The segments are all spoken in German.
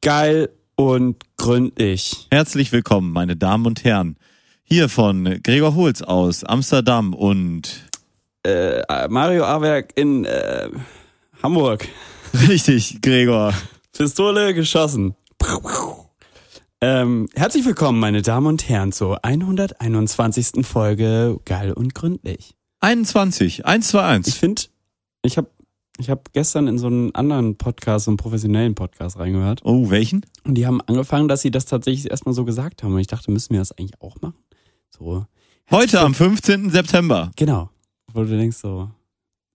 Geil und gründlich. Herzlich willkommen, meine Damen und Herren. Hier von Gregor Holz aus Amsterdam und Äh, Mario Awerk in äh, Hamburg. richtig, Gregor. Pistole geschossen. Ähm, herzlich willkommen, meine Damen und Herren, zur 121. Folge Geil und gründlich. 21, 1, 2, Ich 1. finde, ich habe ich hab gestern in so einen anderen Podcast, so einen professionellen Podcast reingehört. Oh, welchen? Und die haben angefangen, dass sie das tatsächlich erstmal so gesagt haben. Und ich dachte, müssen wir das eigentlich auch machen? So. Heute am 15. September. Genau. Wo du denkst so,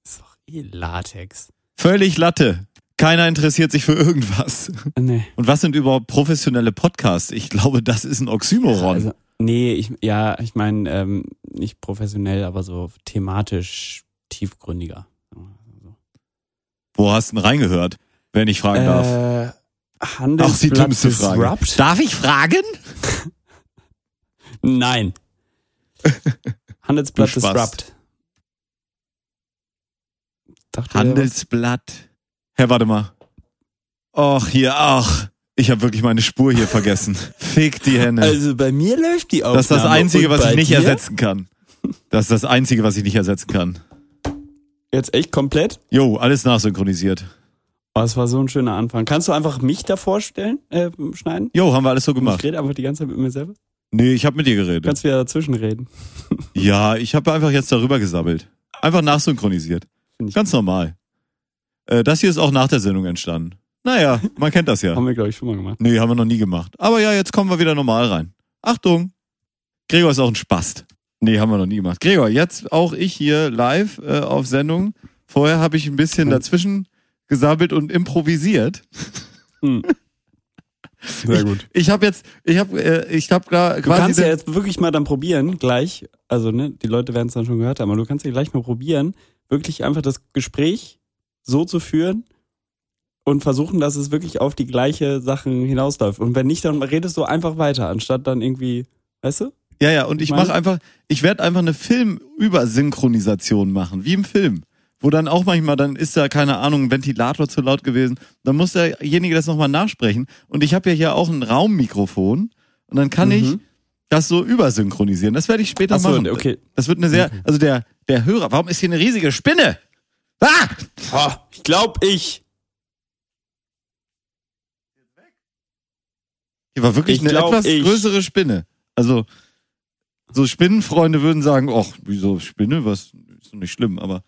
ist doch eh Latex. Völlig Latte. Keiner interessiert sich für irgendwas. Nee. Und was sind überhaupt professionelle Podcasts? Ich glaube, das ist ein Oxymoron. Also, nee, ich, ja, ich meine, ähm, nicht professionell, aber so thematisch tiefgründiger. Wo hast du denn reingehört, wenn ich fragen darf? Äh, Auch die Handelsblatt dümmste Frage. Disrupt? Darf ich fragen? Nein. Handelsblatt. Disrupt. Dachte Handelsblatt. Herr, warte mal. Och, hier, ach. Ich habe wirklich meine Spur hier vergessen. Fick die Hände. was? Also bei mir läuft die Aufnahme. Das ist das Einzige, Und was ich nicht dir? ersetzen kann. Das ist das Einzige, was ich nicht ersetzen kann. Jetzt echt komplett? Jo, alles nachsynchronisiert. Oh, das war so ein schöner Anfang. Kannst du einfach mich da vorstellen, äh, schneiden? Jo, haben wir alles so Ich gemacht. rede einfach die ganze Zeit mit mir selber. Nee, ich habe mit dir geredet. Kannst wieder dazwischen reden. Ja, ich habe einfach jetzt darüber gesabbelt. Einfach nachsynchronisiert. Ich Ganz normal. Äh, das hier ist auch nach der Sendung entstanden. Naja, man kennt das ja. Haben wir, glaube ich, schon mal gemacht. Nee, haben wir noch nie gemacht. Aber ja, jetzt kommen wir wieder normal rein. Achtung! Gregor ist auch ein Spast. Nee, haben wir noch nie gemacht. Gregor, jetzt auch ich hier live äh, auf Sendung. Vorher habe ich ein bisschen dazwischen gesabbelt und improvisiert. Hm. Sehr gut. Ich habe jetzt, ich habe, äh, ich habe da Du kannst ja jetzt wirklich mal dann probieren, gleich. Also, ne, die Leute werden es dann schon gehört haben, aber du kannst ja gleich mal probieren, wirklich einfach das Gespräch so zu führen und versuchen, dass es wirklich auf die gleiche Sachen hinausläuft. Und wenn nicht, dann redest du einfach weiter, anstatt dann irgendwie, weißt du? Ja, ja, und ich mache einfach, ich werde einfach eine Filmübersynchronisation machen, wie im Film. Wo dann auch manchmal, dann ist da, keine Ahnung, ein Ventilator zu laut gewesen. Dann muss derjenige das nochmal nachsprechen. Und ich habe ja hier auch ein Raummikrofon. Und dann kann ich Mhm. das so übersynchronisieren. Das werde ich später so, machen. okay. Das wird eine sehr, also der, der Hörer, warum ist hier eine riesige Spinne? Ah! Oh, ich glaub ich. Hier war wirklich Ich eine glaub, etwas ich- größere Spinne. Also, so Spinnenfreunde würden sagen, ach, wieso Spinne? Was, ist doch nicht schlimm, aber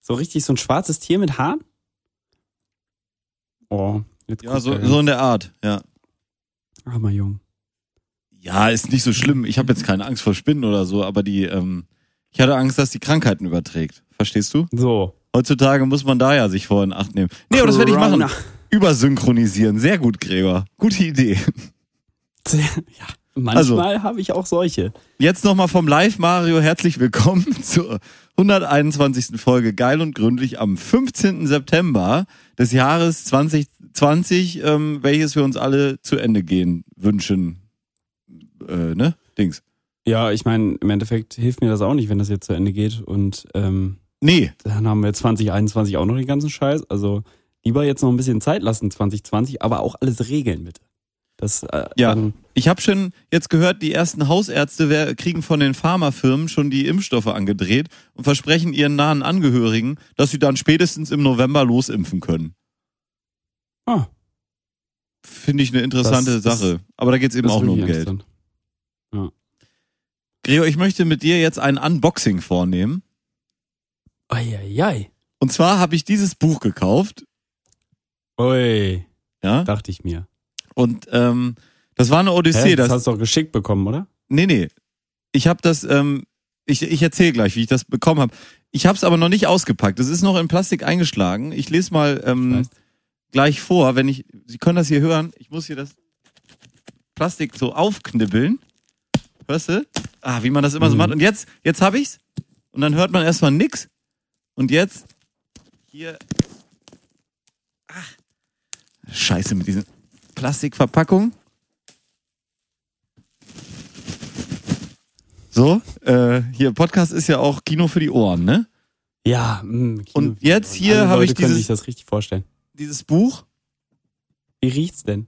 So richtig so ein schwarzes Tier mit Haaren? Oh, jetzt ja, so, so in der Art, ja. Armer Jung. Ja, ist nicht so schlimm. Ich habe jetzt keine Angst vor Spinnen oder so, aber die, ähm, ich hatte Angst, dass die Krankheiten überträgt. Verstehst du? So. Heutzutage muss man da ja sich vorher in Acht nehmen. Nee, aber das werde ich machen. Übersynchronisieren. Sehr gut, Gregor. Gute Idee. Ja, manchmal habe ich auch solche. Jetzt nochmal vom Live Mario herzlich willkommen zur 121. Folge Geil und Gründlich am 15. September des Jahres 2020, ähm, welches wir uns alle zu Ende gehen wünschen. Äh, ne? Dings. Ja, ich meine, im Endeffekt hilft mir das auch nicht, wenn das jetzt zu Ende geht. Und ähm, Nee, dann haben wir 2021 auch noch den ganzen Scheiß. Also lieber jetzt noch ein bisschen Zeit lassen, 2020, aber auch alles regeln, bitte. Das, äh, Ja. Dann, Ich habe schon jetzt gehört, die ersten Hausärzte wer- kriegen von den Pharmafirmen schon die Impfstoffe angedreht und versprechen ihren nahen Angehörigen, dass sie dann spätestens im November losimpfen können. ah, Finde ich eine interessante Das Sache. Aber da geht's eben das auch nur um Geld. interessant. Gregor, ich möchte mit dir jetzt ein Unboxing vornehmen. Eieiei. Und zwar habe ich dieses Buch gekauft. Ui, Ja. dachte ich mir. Und ähm, das war eine Odyssee. Hä, das das, hast du doch geschickt bekommen, oder? nee, nee. Ich habe das, ähm, ich, ich erzähle gleich, wie ich das bekommen habe. Ich habe es aber noch nicht ausgepackt. Es ist noch in Plastik eingeschlagen. Ich lese mal ähm, gleich vor, wenn ich, Sie können das hier hören. Ich muss hier das Plastik so aufknibbeln. Hörst du? Ah, wie man das immer so Mhm. macht. Und jetzt, jetzt habe ich's. Und dann hört man erstmal nix. Und jetzt hier. Ach. Scheiße mit diesen Plastikverpackungen. So, äh, hier, Podcast ist ja auch Kino für die Ohren, ne? Ja. Mh, Kino- Und jetzt hier habe ich dieses- sich das richtig vorstellen. Dieses Buch. Wie riecht's denn?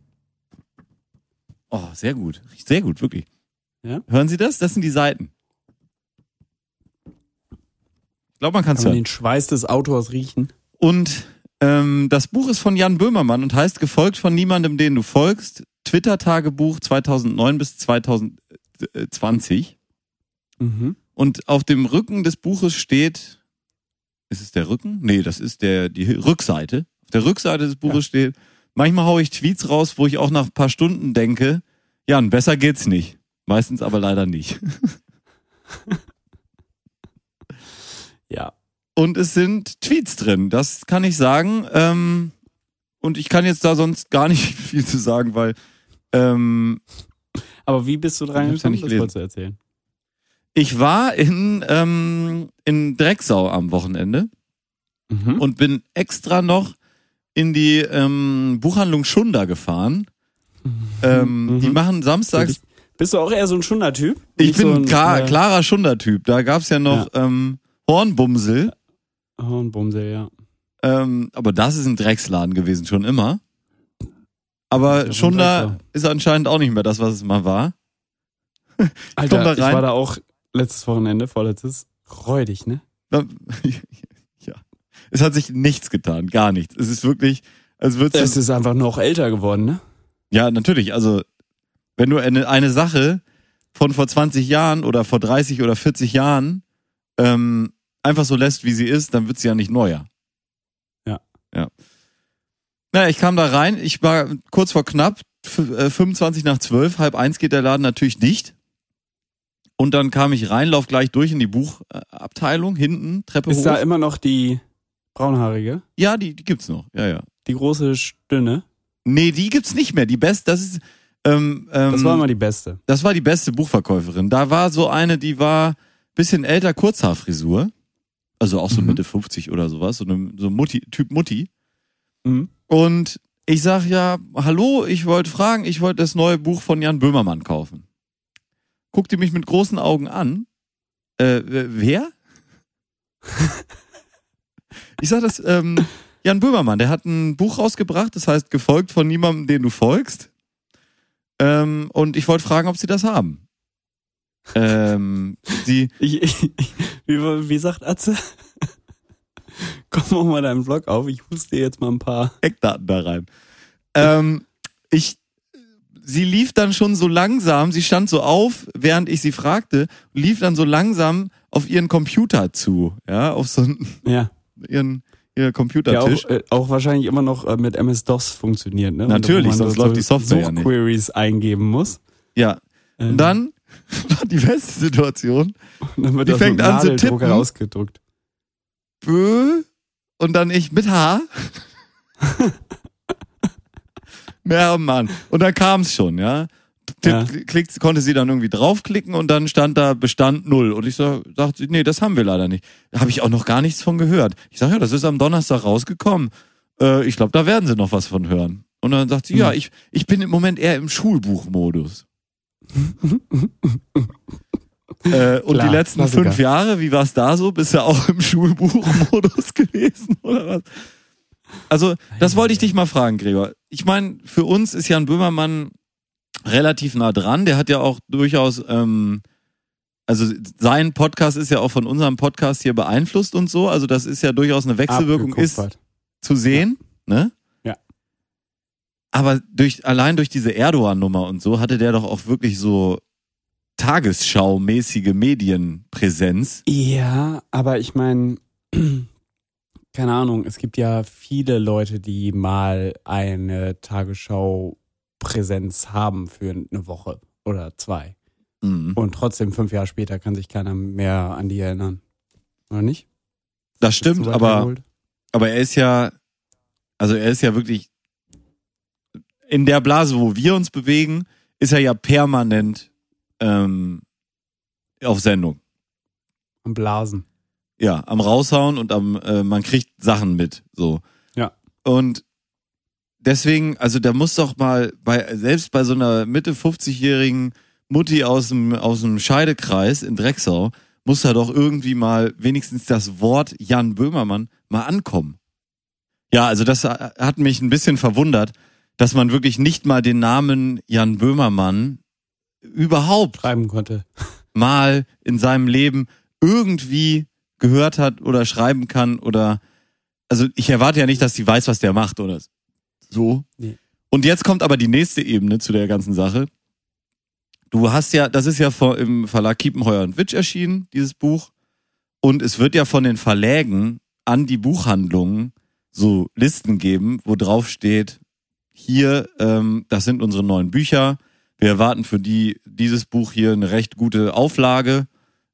Oh, sehr gut. Riecht Sehr gut, wirklich. Ja? Hören Sie das? Das sind die Seiten. Ich glaube, man kann es hören. den Schweiß des Autors riechen? Und ähm, das Buch ist von Jan Böhmermann und heißt Gefolgt von niemandem, den du folgst. Twitter-Tagebuch 2009 bis 2020. Mhm. Und auf dem Rücken des Buches steht, ist es der Rücken? Nee, das ist der, die Rückseite. Auf der Rückseite des Buches Ja. steht, manchmal haue ich Tweets raus, wo ich auch nach ein paar Stunden denke, Jan, besser geht's nicht. Meistens aber leider nicht. Ja. Und es sind Tweets drin, das kann ich sagen. Ähm, und ich kann jetzt da sonst gar nicht viel zu sagen, weil ähm, Aber wie bist du dran ja gekommen? nicht Das gelesen. wolltest du erzählen. ich war in, ähm, in Drecksau am Wochenende Mhm. und bin extra noch in die ähm, Buchhandlung Schunder gefahren. Ähm, Mhm. Die machen samstags. Bist du auch eher so ein Schunder-Typ? Ich bin so ein klar, klarer Schunder-Typ. Da gab's ja noch Ähm, Hornbumsel. Oh, ein Bumsel, ja. Ähm, aber das ist ein Drecksladen gewesen, schon immer. Aber Schunder Drecksau. ist anscheinend auch nicht mehr das, was es mal war. Alter, Komm da ich war da auch letztes Wochenende, vorletztes, räudig, ne? Da- ja. Es hat sich nichts getan, gar nichts. Es ist wirklich, als würdest Es ist einfach noch älter geworden, ne? Ja, natürlich. Also, wenn du eine, eine Sache von vor 20 Jahren oder vor 30 oder 40 Jahren ähm, einfach so lässt, wie sie ist, dann wird sie ja nicht neuer. Ja. Ja. Naja, ich kam da rein, ich war kurz vor knapp, f- äh, 25 nach 12, halb eins geht der Laden natürlich dicht. Und dann kam ich rein, lauf gleich durch in die Buchabteilung, hinten, Treppe Ist hoch. da immer noch die braunhaarige, ja, die, die gibt's noch. Ja, ja. die große Stünne? Nee, die gibt's nicht mehr. Die best, das ist, ähm, ähm, Das war immer die beste. Das war die beste Buchverkäuferin. Da war so eine, die war bisschen älter, Kurzhaarfrisur. Also auch so Mhm. Mitte 50 oder sowas, so eine so Mutti, Typ Mutti. Mhm. Und ich sag ja, hallo, ich wollte fragen, ich wollte das neue Buch von Jan Böhmermann kaufen. Guckt die mich mit großen Augen an. Äh, wer? ich sag das, ähm, Jan Böhmermann, der hat ein Buch rausgebracht, das heißt Gefolgt von niemandem, den du folgst. Ähm, und ich wollte fragen, ob sie das haben. Ähm, die, Ich, ich, wie, wie sagt Atze? Komm mach mal deinen Vlog auf, ich huste jetzt mal ein paar. Eckdaten da rein. Ähm, ich, sie lief dann schon so langsam, sie stand so auf, während ich sie fragte, lief dann so langsam auf ihren Computer zu, ja, auf so einen- Ja. ihren, ihr Der auch, Computertisch. äh, auch wahrscheinlich immer noch äh, mit MS-DOS funktioniert, ne? Natürlich, sonst so läuft die Software ja nicht. Suchqueries eingeben muss. Ja. Ähm, Und dann war die beste Situation. dann wird die das fängt mit an zu tippen. ausgedruckt. Bö, und dann ich mit H. Ja, Mann. Und dann kam es schon, ja. Ja. Klickt, konnte sie dann irgendwie draufklicken und dann stand da Bestand null. Und ich so, sagte, nee, das haben wir leider nicht. Da habe ich auch noch gar nichts von gehört. Ich sage, ja, das ist am Donnerstag rausgekommen. Äh, ich glaube, da werden sie noch was von hören. Und dann sagt sie, Hm. ja, ich, ich bin im Moment eher im Schulbuchmodus. Äh, und Klar, die letzten Klassiker. fünf Jahre, wie war es da so? Bist du auch im Schulbuchmodus gewesen oder was? Also, das wollte ich dich mal fragen, Gregor. Ich meine, für uns ist Jan Böhmermann relativ nah dran. Der hat ja auch durchaus, ähm, also sein Podcast ist ja auch von unserem Podcast hier beeinflusst und so. Also das ist ja durchaus eine Wechselwirkung ist zu sehen, ne? Aber durch allein durch diese Erdogan-Nummer und so hatte der doch auch wirklich so Tagesschau-mäßige Medienpräsenz. Ja, aber ich meine, keine Ahnung, es gibt ja viele Leute, die mal eine Tagesschau-Präsenz haben für eine Woche oder zwei. Mhm. Und trotzdem fünf Jahre später kann sich keiner mehr an die erinnern. Oder nicht? Das stimmt, Zu weit aber? Aber er ist ja, also er ist ja wirklich in der Blase, wo wir uns bewegen, ist er ja permanent ähm, auf Sendung. Am Blasen. Ja, am raushauen und am äh, man kriegt Sachen mit, so. Ja. Und deswegen, also da muss doch mal bei selbst bei so einer Mitte 50-jährigen Mutti aus dem, aus dem Scheidekreis in Drecksau muss da doch irgendwie mal wenigstens das Wort Jan Böhmermann mal ankommen. Ja, also das hat mich ein bisschen verwundert, dass man wirklich nicht mal den Namen Jan Böhmermann überhaupt Schreiben konnte. mal in seinem Leben irgendwie gehört hat oder schreiben kann oder also ich erwarte ja nicht, dass sie weiß, was der macht oder so. Nee. Und jetzt kommt aber die nächste Ebene zu der ganzen Sache. Du hast ja, das ist ja vor, im Verlag Kiepenheuer und Witsch erschienen, dieses Buch. Und es wird ja von den Verlägen an die Buchhandlungen so Listen geben, wo drauf steht, hier, ähm, das sind unsere neuen Bücher. Wir erwarten für die dieses Buch hier eine recht gute Auflage,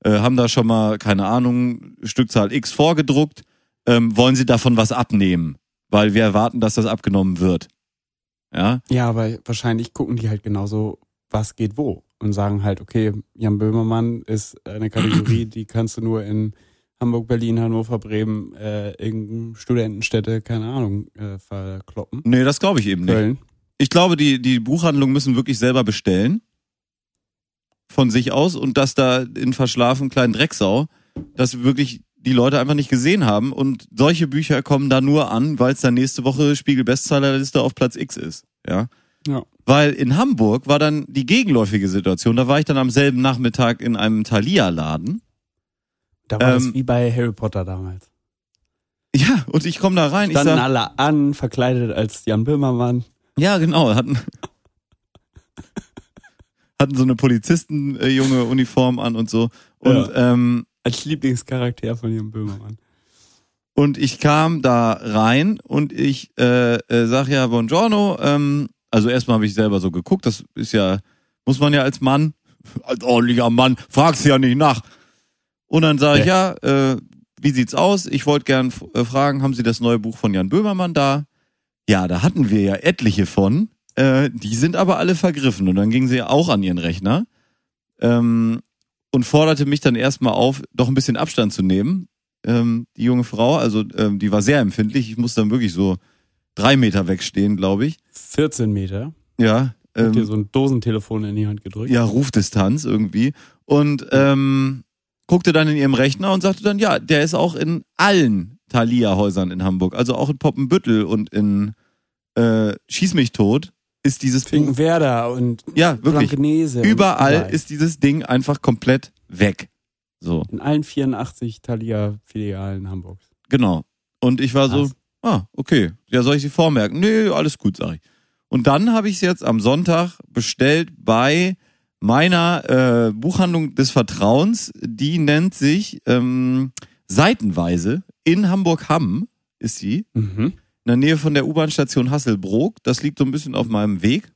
äh, haben da schon mal, keine Ahnung, Stückzahl X vorgedruckt. Ähm, wollen Sie davon was abnehmen? Weil wir erwarten, dass das abgenommen wird. Ja, Ja, aber wahrscheinlich gucken die halt genauso, was geht wo. Und sagen halt, okay, Jan Böhmermann ist eine Kategorie, die kannst du nur in Hamburg, Berlin, Hannover, Bremen, äh, irgendeine Studentenstädte, keine Ahnung, äh, verkloppen. nee, das glaube ich eben nicht. Köln. Ich glaube, die, die Buchhandlungen müssen wirklich selber bestellen. Von sich aus und dass da in verschlafen kleinen Drecksau, dass wirklich die Leute einfach nicht gesehen haben und solche Bücher kommen da nur an, weil es dann nächste Woche Spiegel Bestsellerliste auf Platz X ist. Ja. Ja. Weil in Hamburg war dann die gegenläufige Situation. Da war ich dann am selben Nachmittag in einem Thalia-Laden. Da war Ähm, das wie bei Harry Potter damals. Ja, und ich komme da rein. Ich Standen sag, alle an, verkleidet als Jan Böhmermann. Ja, genau. Hatten, hatten so eine Polizistenjunge Uniform an und so. Und, ähm, Als Lieblingscharakter von Jan Böhmermann. und ich kam da rein und ich äh, äh, sag ja Buongiorno. Ähm, also erstmal habe ich selber so geguckt. Das ist ja, muss man ja als Mann, als ordentlicher Mann, fragst ja nicht nach. Und dann sage ich, ja, äh, wie sieht's aus? Ich wollte gern äh, fragen, haben Sie das neue Buch von Jan Böhmermann da? Ja, da hatten wir ja etliche von. Äh, die sind aber alle vergriffen. Und dann ging sie auch an ihren Rechner ähm, und forderte mich dann erstmal auf, doch ein bisschen Abstand zu nehmen. Ähm, die junge Frau, also ähm, die war sehr empfindlich. Ich musste dann wirklich so drei Meter wegstehen, glaube ich. 14 Meter. Ja. Hat dir Ähm, so ein Dosentelefon in die Hand gedrückt. ja, Rufdistanz irgendwie. Und ähm, guckte dann in ihrem Rechner und sagte dann, ja, der ist auch in allen Thalia-Häusern in Hamburg. Also auch in Poppenbüttel und in äh, Schieß mich tot ist dieses. Finkenwerder und Ja, wirklich. Blankenese. Überall ist dieses Ding einfach komplett weg. So, In allen 84 Thalia-Filialen Hamburgs. genau. Und ich war so, Krass. ah, okay, ja, soll ich sie vormerken? Nee, alles gut, sag ich. Und dann habe ich es jetzt am Sonntag bestellt bei meiner äh, Buchhandlung des Vertrauens. Die nennt sich ähm, Seitenweise in Hamburg-Hamm ist sie. Mhm. in der Nähe von der U-Bahn-Station Hasselbrook. Das liegt so ein bisschen auf meinem Weg.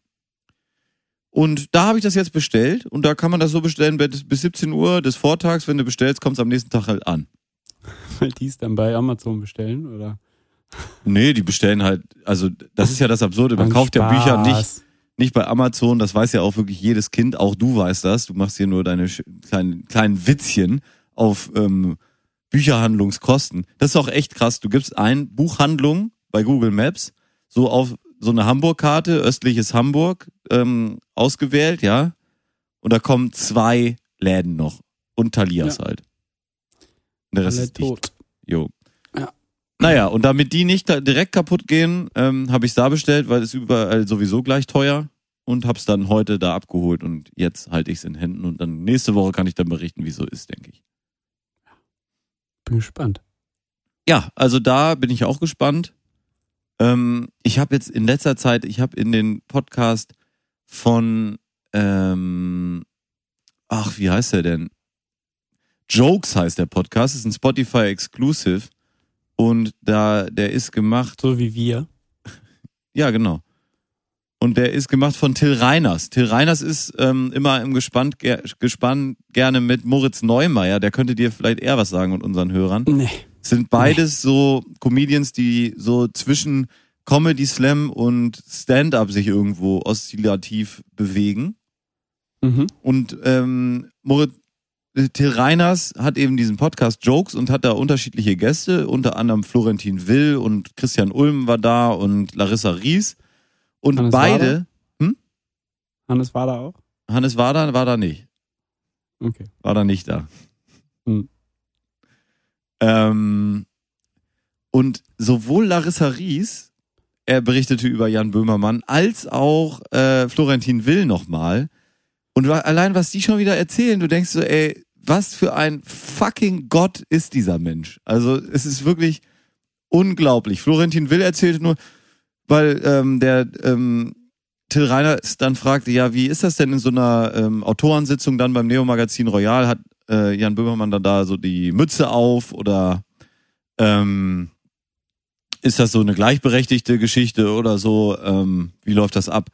Und da habe ich das jetzt bestellt und da kann man das so bestellen bis bis 17 Uhr des Vortags. Wenn du bestellst, kommt es am nächsten Tag halt an. Weil die es dann bei Amazon bestellen, oder? Nee, die bestellen halt, also das ist ja das Absurde. Man Ein kauft ja Bücher nicht, Spaß. Nicht bei Amazon, das weiß ja auch wirklich jedes Kind, auch du weißt das. Du machst hier nur deine kleinen, kleinen Witzchen auf ähm, Bücherhandlungskosten. Das ist auch echt krass. Du gibst ein Buchhandlung bei Google Maps, so auf so eine Hamburg-Karte, östliches Hamburg, ähm, ausgewählt, ja. Und da kommen zwei Läden noch. Und Thalias Ja. halt. Und der Rest Alle ist dicht. tot. Jo. Ja. Naja, und damit die nicht direkt kaputt gehen, ähm, habe ich da bestellt, weil es überall sowieso gleich teuer und hab's dann heute da abgeholt und jetzt halte ich es in Händen und dann nächste Woche kann ich dann berichten, wie es so ist, denke ich. Bin gespannt. Ja, also da bin ich auch gespannt. Ähm, ich habe jetzt in letzter Zeit, ich habe in den Podcast von, ähm, ach, wie heißt der denn? Jokes heißt der Podcast, ist ein Spotify Exclusive und da, der ist gemacht So wie wir. Ja, genau. Und der ist gemacht von Till Reiners. Till Reiners ist ähm, immer im Gespann, ger Gespann gerne mit Moritz Neumeier. Der könnte dir vielleicht eher was sagen und unseren Hörern. Nee. Sind beides so Comedians, die so zwischen Comedy Slam und Stand-up sich irgendwo oszillativ bewegen. Mhm. Und ähm, Moritz Till Reiners hat eben diesen Podcast Jokes und hat da unterschiedliche Gäste, unter anderem Florentin Will und Christian Ulm war da und Larissa Ries. Und Hannes beide, Hannes war da auch? Hannes war da, war da nicht. Okay. War da nicht da. Hm. Ähm, und sowohl Larissa Ries, er berichtete über Jan Böhmermann, als auch äh, Florentin Will nochmal. Und allein, was die schon wieder erzählen, du denkst so, ey, was für ein fucking Gott ist dieser Mensch. Also es ist wirklich unglaublich. Florentin Will erzählte nur, weil ähm, der ähm, Till Reiner dann fragte, ja, wie ist das denn in so einer ähm, Autorensitzung dann beim Neo-Magazin Royal? Hat äh, Jan Böhmermann dann da so die Mütze auf oder ähm, ist das so eine gleichberechtigte Geschichte oder so? Ähm, wie läuft das ab?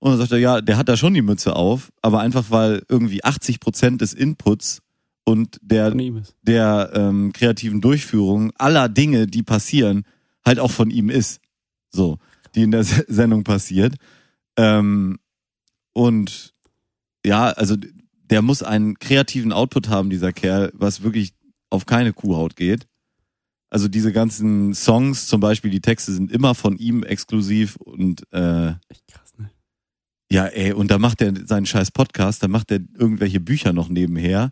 Und dann sagt er, ja, der hat da schon die Mütze auf, aber einfach weil irgendwie 80 Prozent des Inputs und der der ähm, kreativen Durchführung aller Dinge, die passieren, halt auch von ihm ist. So, die in der Se- Sendung passiert. Ähm, und ja, also der muss einen kreativen Output haben, dieser Kerl, was wirklich auf keine Kuhhaut geht. Also diese ganzen Songs, zum Beispiel, die Texte sind immer von ihm exklusiv und äh? Ja, ey, und da macht er seinen scheiß Podcast, da macht er irgendwelche Bücher noch nebenher,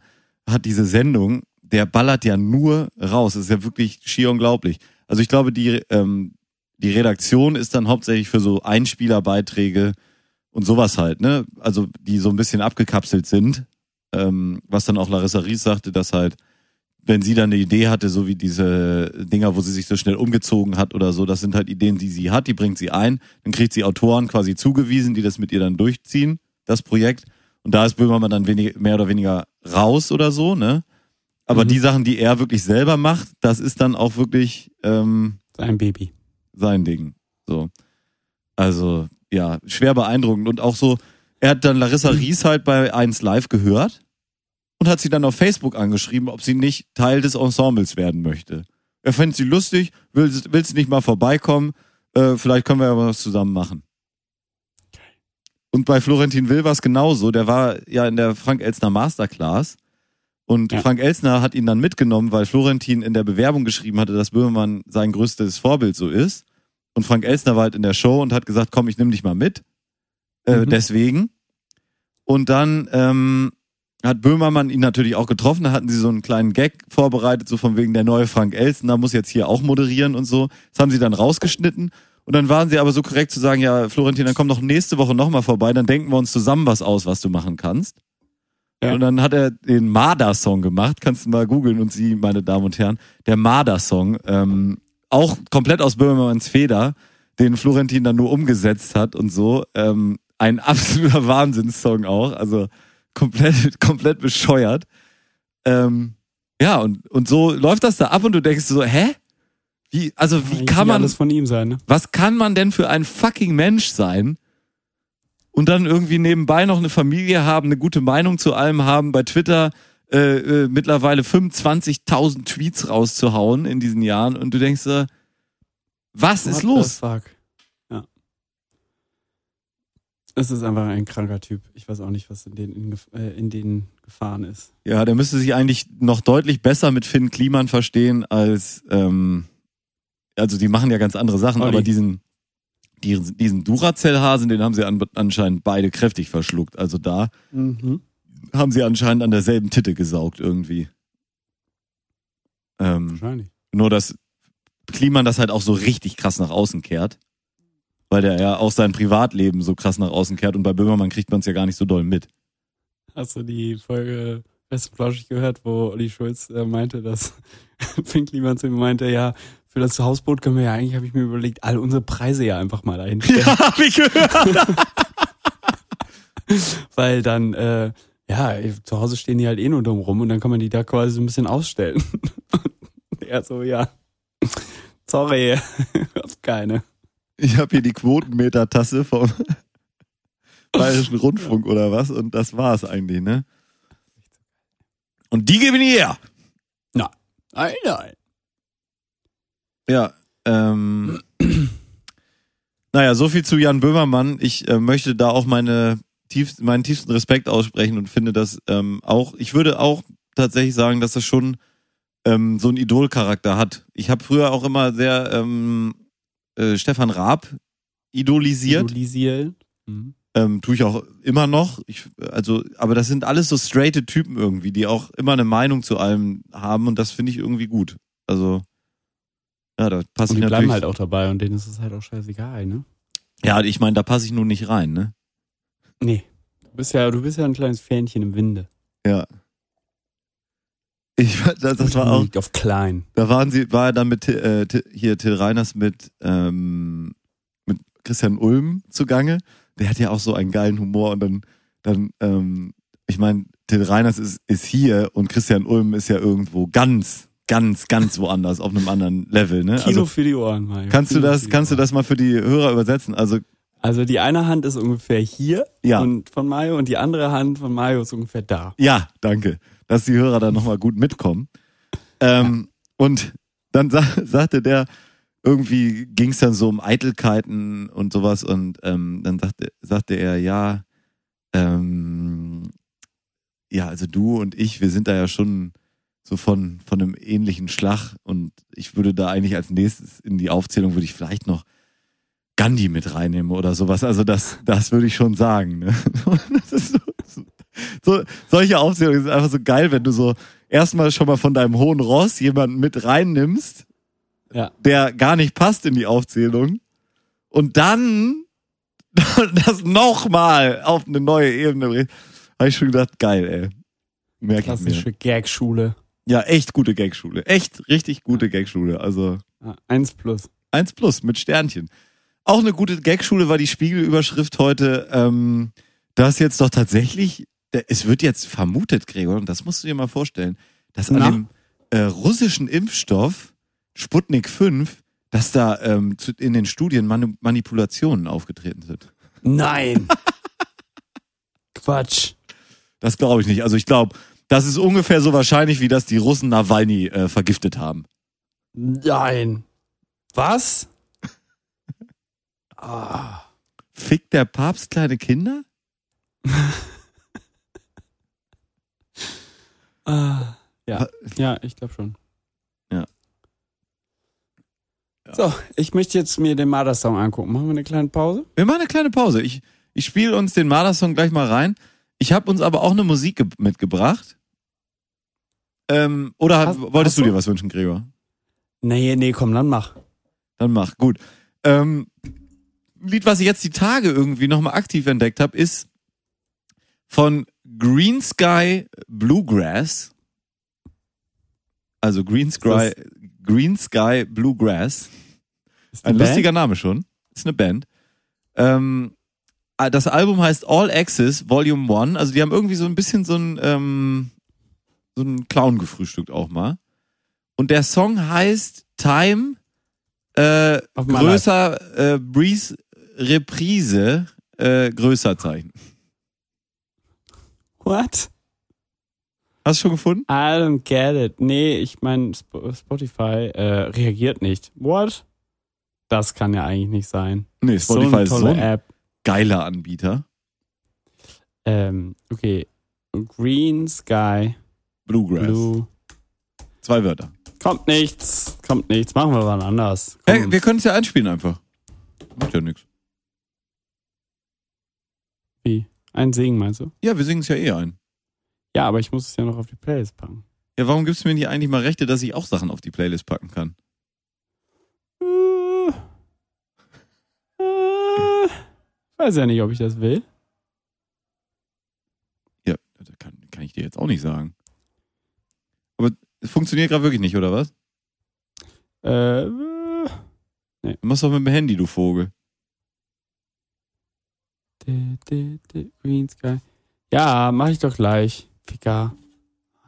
hat diese Sendung, der ballert ja nur raus. Das ist ja wirklich schier unglaublich. Also ich glaube, die, ähm, die Redaktion ist dann hauptsächlich für so Einspielerbeiträge und sowas halt, ne? Also die so ein bisschen abgekapselt sind. Ähm, was dann auch Larissa Ries sagte, dass halt, wenn sie dann eine Idee hatte, so wie diese Dinger, wo sie sich so schnell umgezogen hat oder so, das sind halt Ideen, die sie hat, die bringt sie ein, dann kriegt sie Autoren quasi zugewiesen, die das mit ihr dann durchziehen, das Projekt. Und da ist Böhmermann dann wenig, mehr oder weniger raus oder so, ne? Aber Mhm. die Sachen, die er wirklich selber macht, das ist dann auch wirklich ähm, Sein Baby. sein Ding. So. Also, ja, schwer beeindruckend. Und auch so, er hat dann Larissa Ries halt bei 1 Live gehört und hat sie dann auf Facebook angeschrieben, ob sie nicht Teil des Ensembles werden möchte. Er fände sie lustig, will, willst du nicht mal vorbeikommen? Äh, vielleicht können wir ja was zusammen machen. Und bei Florentin Will war es genauso. Der war ja in der Frank Elstner Masterclass. Und Ja. Frank Elstner hat ihn dann mitgenommen, weil Florentin in der Bewerbung geschrieben hatte, dass Böhmermann sein größtes Vorbild so ist. Und Frank Elstner war halt in der Show und hat gesagt, komm, ich nehme dich mal mit. Äh, Mhm. Deswegen. Und dann ähm, hat Böhmermann ihn natürlich auch getroffen. Da hatten sie so einen kleinen Gag vorbereitet, so von wegen der neue Frank Elstner muss jetzt hier auch moderieren und so. Das haben sie dann rausgeschnitten. Und dann waren sie aber so korrekt zu sagen, ja, Florentin, dann komm doch nächste Woche nochmal vorbei, dann denken wir uns zusammen was aus, was du machen kannst. Ja. Und dann hat er den Marder-Song gemacht, kannst du mal googeln und Sie, meine Damen und Herren, der Marder-Song, ähm, auch komplett aus Böhmermanns Feder, den Florentin dann nur umgesetzt hat und so. Ähm, ein absoluter Wahnsinnssong auch, also komplett, komplett bescheuert. Ähm, ja, und, und so läuft das da ab und du denkst so, hä? Wie, also wie kann man, alles von ihm sein, ne? was kann man denn für ein fucking Mensch sein? Und dann irgendwie nebenbei noch eine Familie haben, eine gute Meinung zu allem haben, bei Twitter äh, äh, mittlerweile 25.000 Tweets rauszuhauen in diesen Jahren und du denkst, äh, was ist What the los? Fuck? Ja. Es ist einfach ein kranker Typ. Ich weiß auch nicht, was in den, in, äh, in den Gefahren ist. Ja, der müsste sich eigentlich noch deutlich besser mit Finn Kliman verstehen als, ähm, also die machen ja ganz andere Sachen, Olli. aber diesen, diesen, diesen Duracell-Hasen, den haben sie an, anscheinend beide kräftig verschluckt. Also da Mhm. haben sie anscheinend an derselben Titte gesaugt irgendwie. Ähm, Wahrscheinlich. nur, dass Kliman das halt auch so richtig krass nach außen kehrt. Weil der ja auch sein Privatleben so krass nach außen kehrt und bei Böhmermann kriegt man es ja gar nicht so doll mit. Hast du die Folge und Flauschig gehört, wo Olli Schulz äh, meinte, dass Finn Kliman zu ihm meinte, ja, für das Hausboot können wir ja eigentlich, habe ich mir überlegt, alle unsere Preise ja einfach mal dahin stellen. hab ich gehört. Weil dann, äh, ja, zu Hause stehen die halt eh nur dumm rum und dann kann man die da quasi so ein bisschen ausstellen. Er so, ja, sorry, hab keine. Ich habe hier die Quotenmeter-Tasse vom Bayerischen Rundfunk oder was und das war's eigentlich, ne? Und die geben die her. Nein, nein. Ja, ähm, naja, so viel zu Jan Böhmermann. Ich äh, möchte da auch meine tiefst, meinen tiefsten Respekt aussprechen und finde das ähm, auch, ich würde auch tatsächlich sagen, dass das schon ähm, so einen Idolcharakter hat. Ich habe früher auch immer sehr ähm, äh, Stefan Raab idolisiert. Idolisiert. Mhm. Ähm, tue ich auch immer noch. Ich, also, aber das sind alles so straighte Typen irgendwie, die auch immer eine Meinung zu allem haben und das finde ich irgendwie gut. Also, ja, da passe Und ich die bleiben natürlich. halt auch dabei und denen ist es halt auch scheißegal, ne? ja, ich meine, da passe ich nun nicht rein, ne? Nee. Du bist ja, du bist ja ein kleines Fähnchen im Winde. Ja. Ich, das, das war auch, auf klein. da waren sie, war er dann mit äh, hier Till Reiners mit, ähm, mit Christian Ulm zugange. Der hat ja auch so einen geilen Humor und dann, dann, ähm, ich meine, Till Reiners ist, ist hier und Christian Ulm ist ja irgendwo ganz, ganz, ganz woanders, auf einem anderen Level, ne? Kino Also, für die Ohren, Mario. kannst du Kino das, für die kannst du das mal für die Hörer übersetzen? Also, Also die eine Hand ist ungefähr hier Ja. und von Mario und die andere Hand von Mario ist ungefähr da. Ja, danke, dass die Hörer da nochmal gut mitkommen. Ähm, Und dann sa sagte der, irgendwie ging es dann so um Eitelkeiten und sowas und ähm, dann sagte, sagte er, ja, ähm, ja, also du und ich, wir sind da ja schon so von, von einem ähnlichen Schlag und ich würde da eigentlich als nächstes in die Aufzählung würde ich vielleicht noch Gandhi mit reinnehmen oder sowas. Also das, das würde ich schon sagen. Ne? Das ist so, so, so, solche Aufzählungen sind einfach so geil, wenn du so erstmal schon mal von deinem hohen Ross jemanden mit reinnimmst, Ja. der gar nicht passt in die Aufzählung und dann das nochmal auf eine neue Ebene bringt. Habe ich schon gedacht, geil, ey. Mir. Klassische Gagschule. Ja, echt gute Gagschule. Echt richtig gute Gagschule. Also Ja, eins plus. Eins plus mit Sternchen. Auch eine gute Gagschule war die Spiegelüberschrift heute, ähm, dass jetzt doch tatsächlich, es wird jetzt vermutet, Gregor, und das musst du dir mal vorstellen, dass an Na? dem äh, russischen Impfstoff Sputnik 5, dass da ähm, zu, in den Studien Manu Manipulationen aufgetreten sind. Nein. Quatsch. Das glaube ich nicht. Also ich glaube, das ist ungefähr so wahrscheinlich, wie dass die Russen Nawalny äh, vergiftet haben. Nein. Was? Ah. Fickt der Papst kleine Kinder? Ah. Ja. Ja, ich glaube schon. Ja. So, ich möchte jetzt mir den Marder-Song angucken. Machen wir eine kleine Pause? Wir machen eine kleine Pause. Ich, ich spiele uns den Marder-Song gleich mal rein. Ich habe uns aber auch eine Musik ge- mitgebracht. Ähm, oder Hast- wolltest hast du du? dir was wünschen, Gregor? Nee, nee, komm, dann mach. Dann mach. Gut. Ähm, ein Lied, was ich jetzt die Tage irgendwie nochmal aktiv entdeckt habe, ist von Green Sky Bluegrass. Also Green Sky, Green Sky Bluegrass. Ein Band? lustiger Name schon. Ist eine Band. Ähm, ah, das Album heißt All Access Volume 1. Also die haben irgendwie so ein bisschen so ein, ähm, so ein Clown gefrühstückt auch mal. Und der Song heißt Time äh, größer äh, Breeze Reprise äh, größer Zeichen. What? Hast du schon gefunden? I don't get it. Nee, ich meine, Spotify äh, reagiert nicht. What? Das kann ja eigentlich nicht sein. Nee, so Spotify eine ist so ein App. geiler Anbieter. Ähm, okay. Green Sky Bluegrass. Blue. Zwei Wörter. Kommt nichts. Kommt nichts. Machen wir wann anders. Hey, wir können es ja einspielen einfach. Macht ja nichts. Wie? Ein Singen, meinst du? Ja, wir singen es ja eh ein. Ja, aber ich muss es ja noch auf die Playlist packen. Ja, warum gibst du mir nicht eigentlich mal Rechte, dass ich auch Sachen auf die Playlist packen kann? Äh, äh, weiß ja nicht, ob ich das will. Ja, das kann, kann ich dir jetzt auch nicht sagen. Aber es funktioniert gerade wirklich nicht, oder was? Äh, äh, Du machst doch mit dem Handy, du Vogel. Di, di, di, Green Sky. Ja, mach ich doch gleich. Ficker.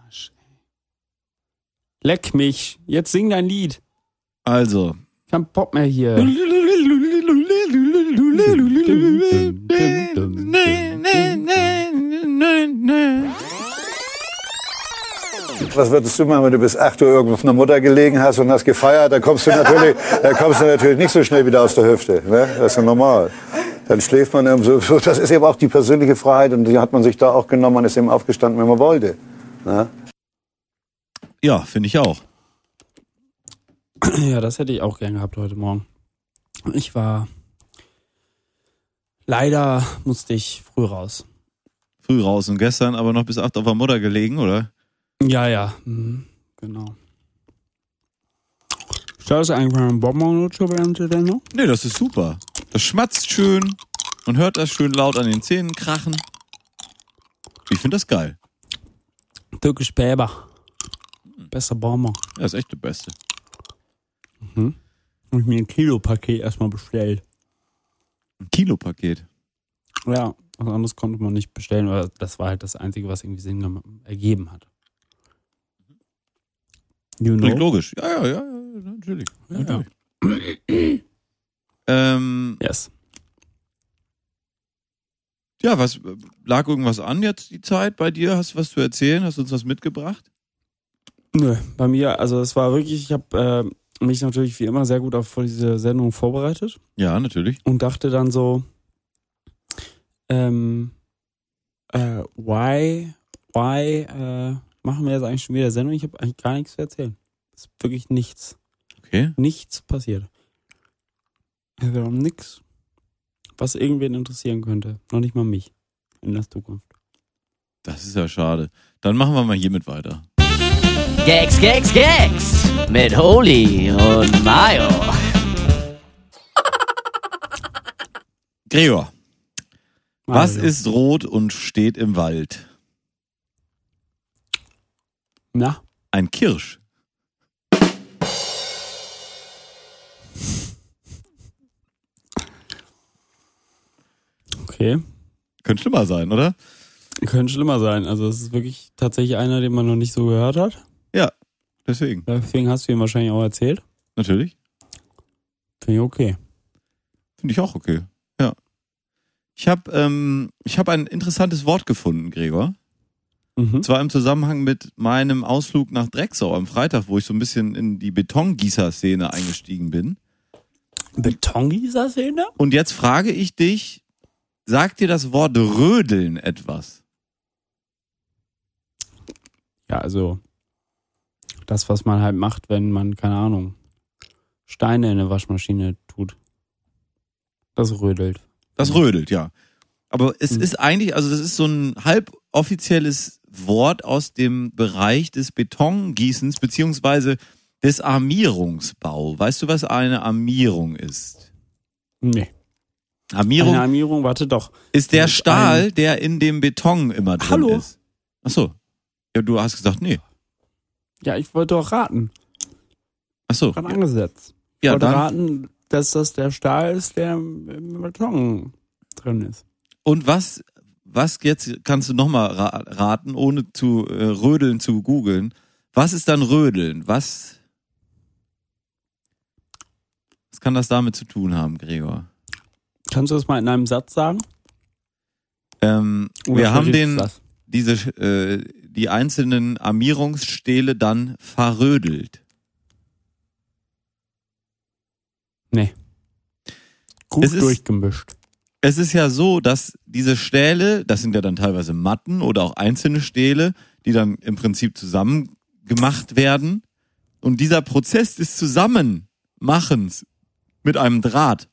Arsch, ey. Leck mich. Jetzt sing dein Lied. Also. Kein Bock mehr hier. Was würdest du machen, wenn du bis 8 Uhr irgendwo auf einer Mutter gelegen hast und hast gefeiert? Da kommst du natürlich, da kommst du natürlich nicht so schnell wieder aus der Hüfte. Ne? Das ist ja normal. Dann schläft man eben so. Das ist eben auch die persönliche Freiheit und die hat man sich da auch genommen. Man ist eben aufgestanden, wenn man wollte. Ne? Ja, finde ich auch. Ja, das hätte ich auch gern gehabt heute Morgen. Ich war Leider musste ich früh raus. Früh raus und gestern aber noch bis 8 auf der Mutter gelegen, oder? Ja, ja, mhm. genau. Störst du eigentlich einen Bonbon-Lutscher während der Sendung? Nee, das ist super. Das schmatzt schön. Man hört das schön laut an den Zähnen krachen. Ich finde das geil. Türkisch Bäber. Besser Bonbon. Das ist echt der Beste. Hab ich mir ein Kilo-Paket erstmal bestellt. Ein Kilopaket. Ja, was anderes konnte man nicht bestellen, aber das war halt das Einzige, was irgendwie Sinn ergeben hat. You Klingt know? logisch. Ja, ja, ja, ja natürlich. Ja, natürlich. Ähm, Yes. ja, was lag irgendwas an jetzt die Zeit bei dir? Hast du was zu erzählen? Hast du uns was mitgebracht? Nö, bei mir, also es war wirklich, ich habe äh, mich natürlich wie immer sehr gut auf diese Sendung vorbereitet Ja, natürlich. und dachte dann so, ähm, äh, why, why äh, machen wir jetzt eigentlich schon wieder Sendung? Ich habe eigentlich gar nichts zu erzählen. Es ist wirklich nichts. Okay. Nichts passiert. Es war nix, was irgendwen interessieren könnte. Noch nicht mal mich in der Zukunft. Das ist ja schade. Dann machen wir mal hiermit weiter. Gags, Gags, Gags mit Holy und Mayo. Gregor, was Also, ist rot und steht im Wald? Na, Ein Kirsch. Okay. Könnte schlimmer sein, oder? Könnte schlimmer sein. Also es ist wirklich tatsächlich einer, den man noch nicht so gehört hat. Ja, deswegen. Deswegen hast du ihn wahrscheinlich auch erzählt. Natürlich. Finde ich okay. Finde ich auch okay. Ja. Ich habe ähm, ich hab ein interessantes Wort gefunden, Gregor. Mhm. Und zwar im Zusammenhang mit meinem Ausflug nach Drecksau am Freitag, wo ich so ein bisschen in die Betongießer-Szene eingestiegen bin. Betongießer-Szene? Und jetzt frage ich dich, sagt dir das Wort Rödeln etwas? Ja, also das, was man halt macht, wenn man, keine Ahnung, Steine in eine Waschmaschine tut. Das rödelt. Das rödelt, ja. Aber es Mhm. ist eigentlich, also das ist so ein halboffizielles Wort aus dem Bereich des Betongießens beziehungsweise des Armierungsbau. Weißt du, was eine Armierung ist? Nee. Armierung Eine Armierung, warte doch. ist der Stahl, der in dem Beton immer drin Hallo? ist. Ach so. Ja, du hast gesagt, nee. Ja, ich wollte doch raten. Ach so. Dran angesetzt. Ich Ja, wollte dann. raten, dass das der Stahl ist, der im Beton drin ist. Und was, was jetzt kannst du nochmal ra raten, ohne zu äh, rödeln zu googeln? Was ist dann rödeln? Was, was kann das damit zu tun haben, Gregor? Kannst du das mal in einem Satz sagen? Ähm, wir haben den, diese, äh, die einzelnen Armierungsstähle dann verrödelt. Nee. Gut Es ist- durchgemischt. Es ist ja so, dass diese Stähle, das sind ja dann teilweise Matten oder auch einzelne Stähle, die dann im Prinzip zusammen gemacht werden. Und dieser Prozess des Zusammenmachens mit einem Draht,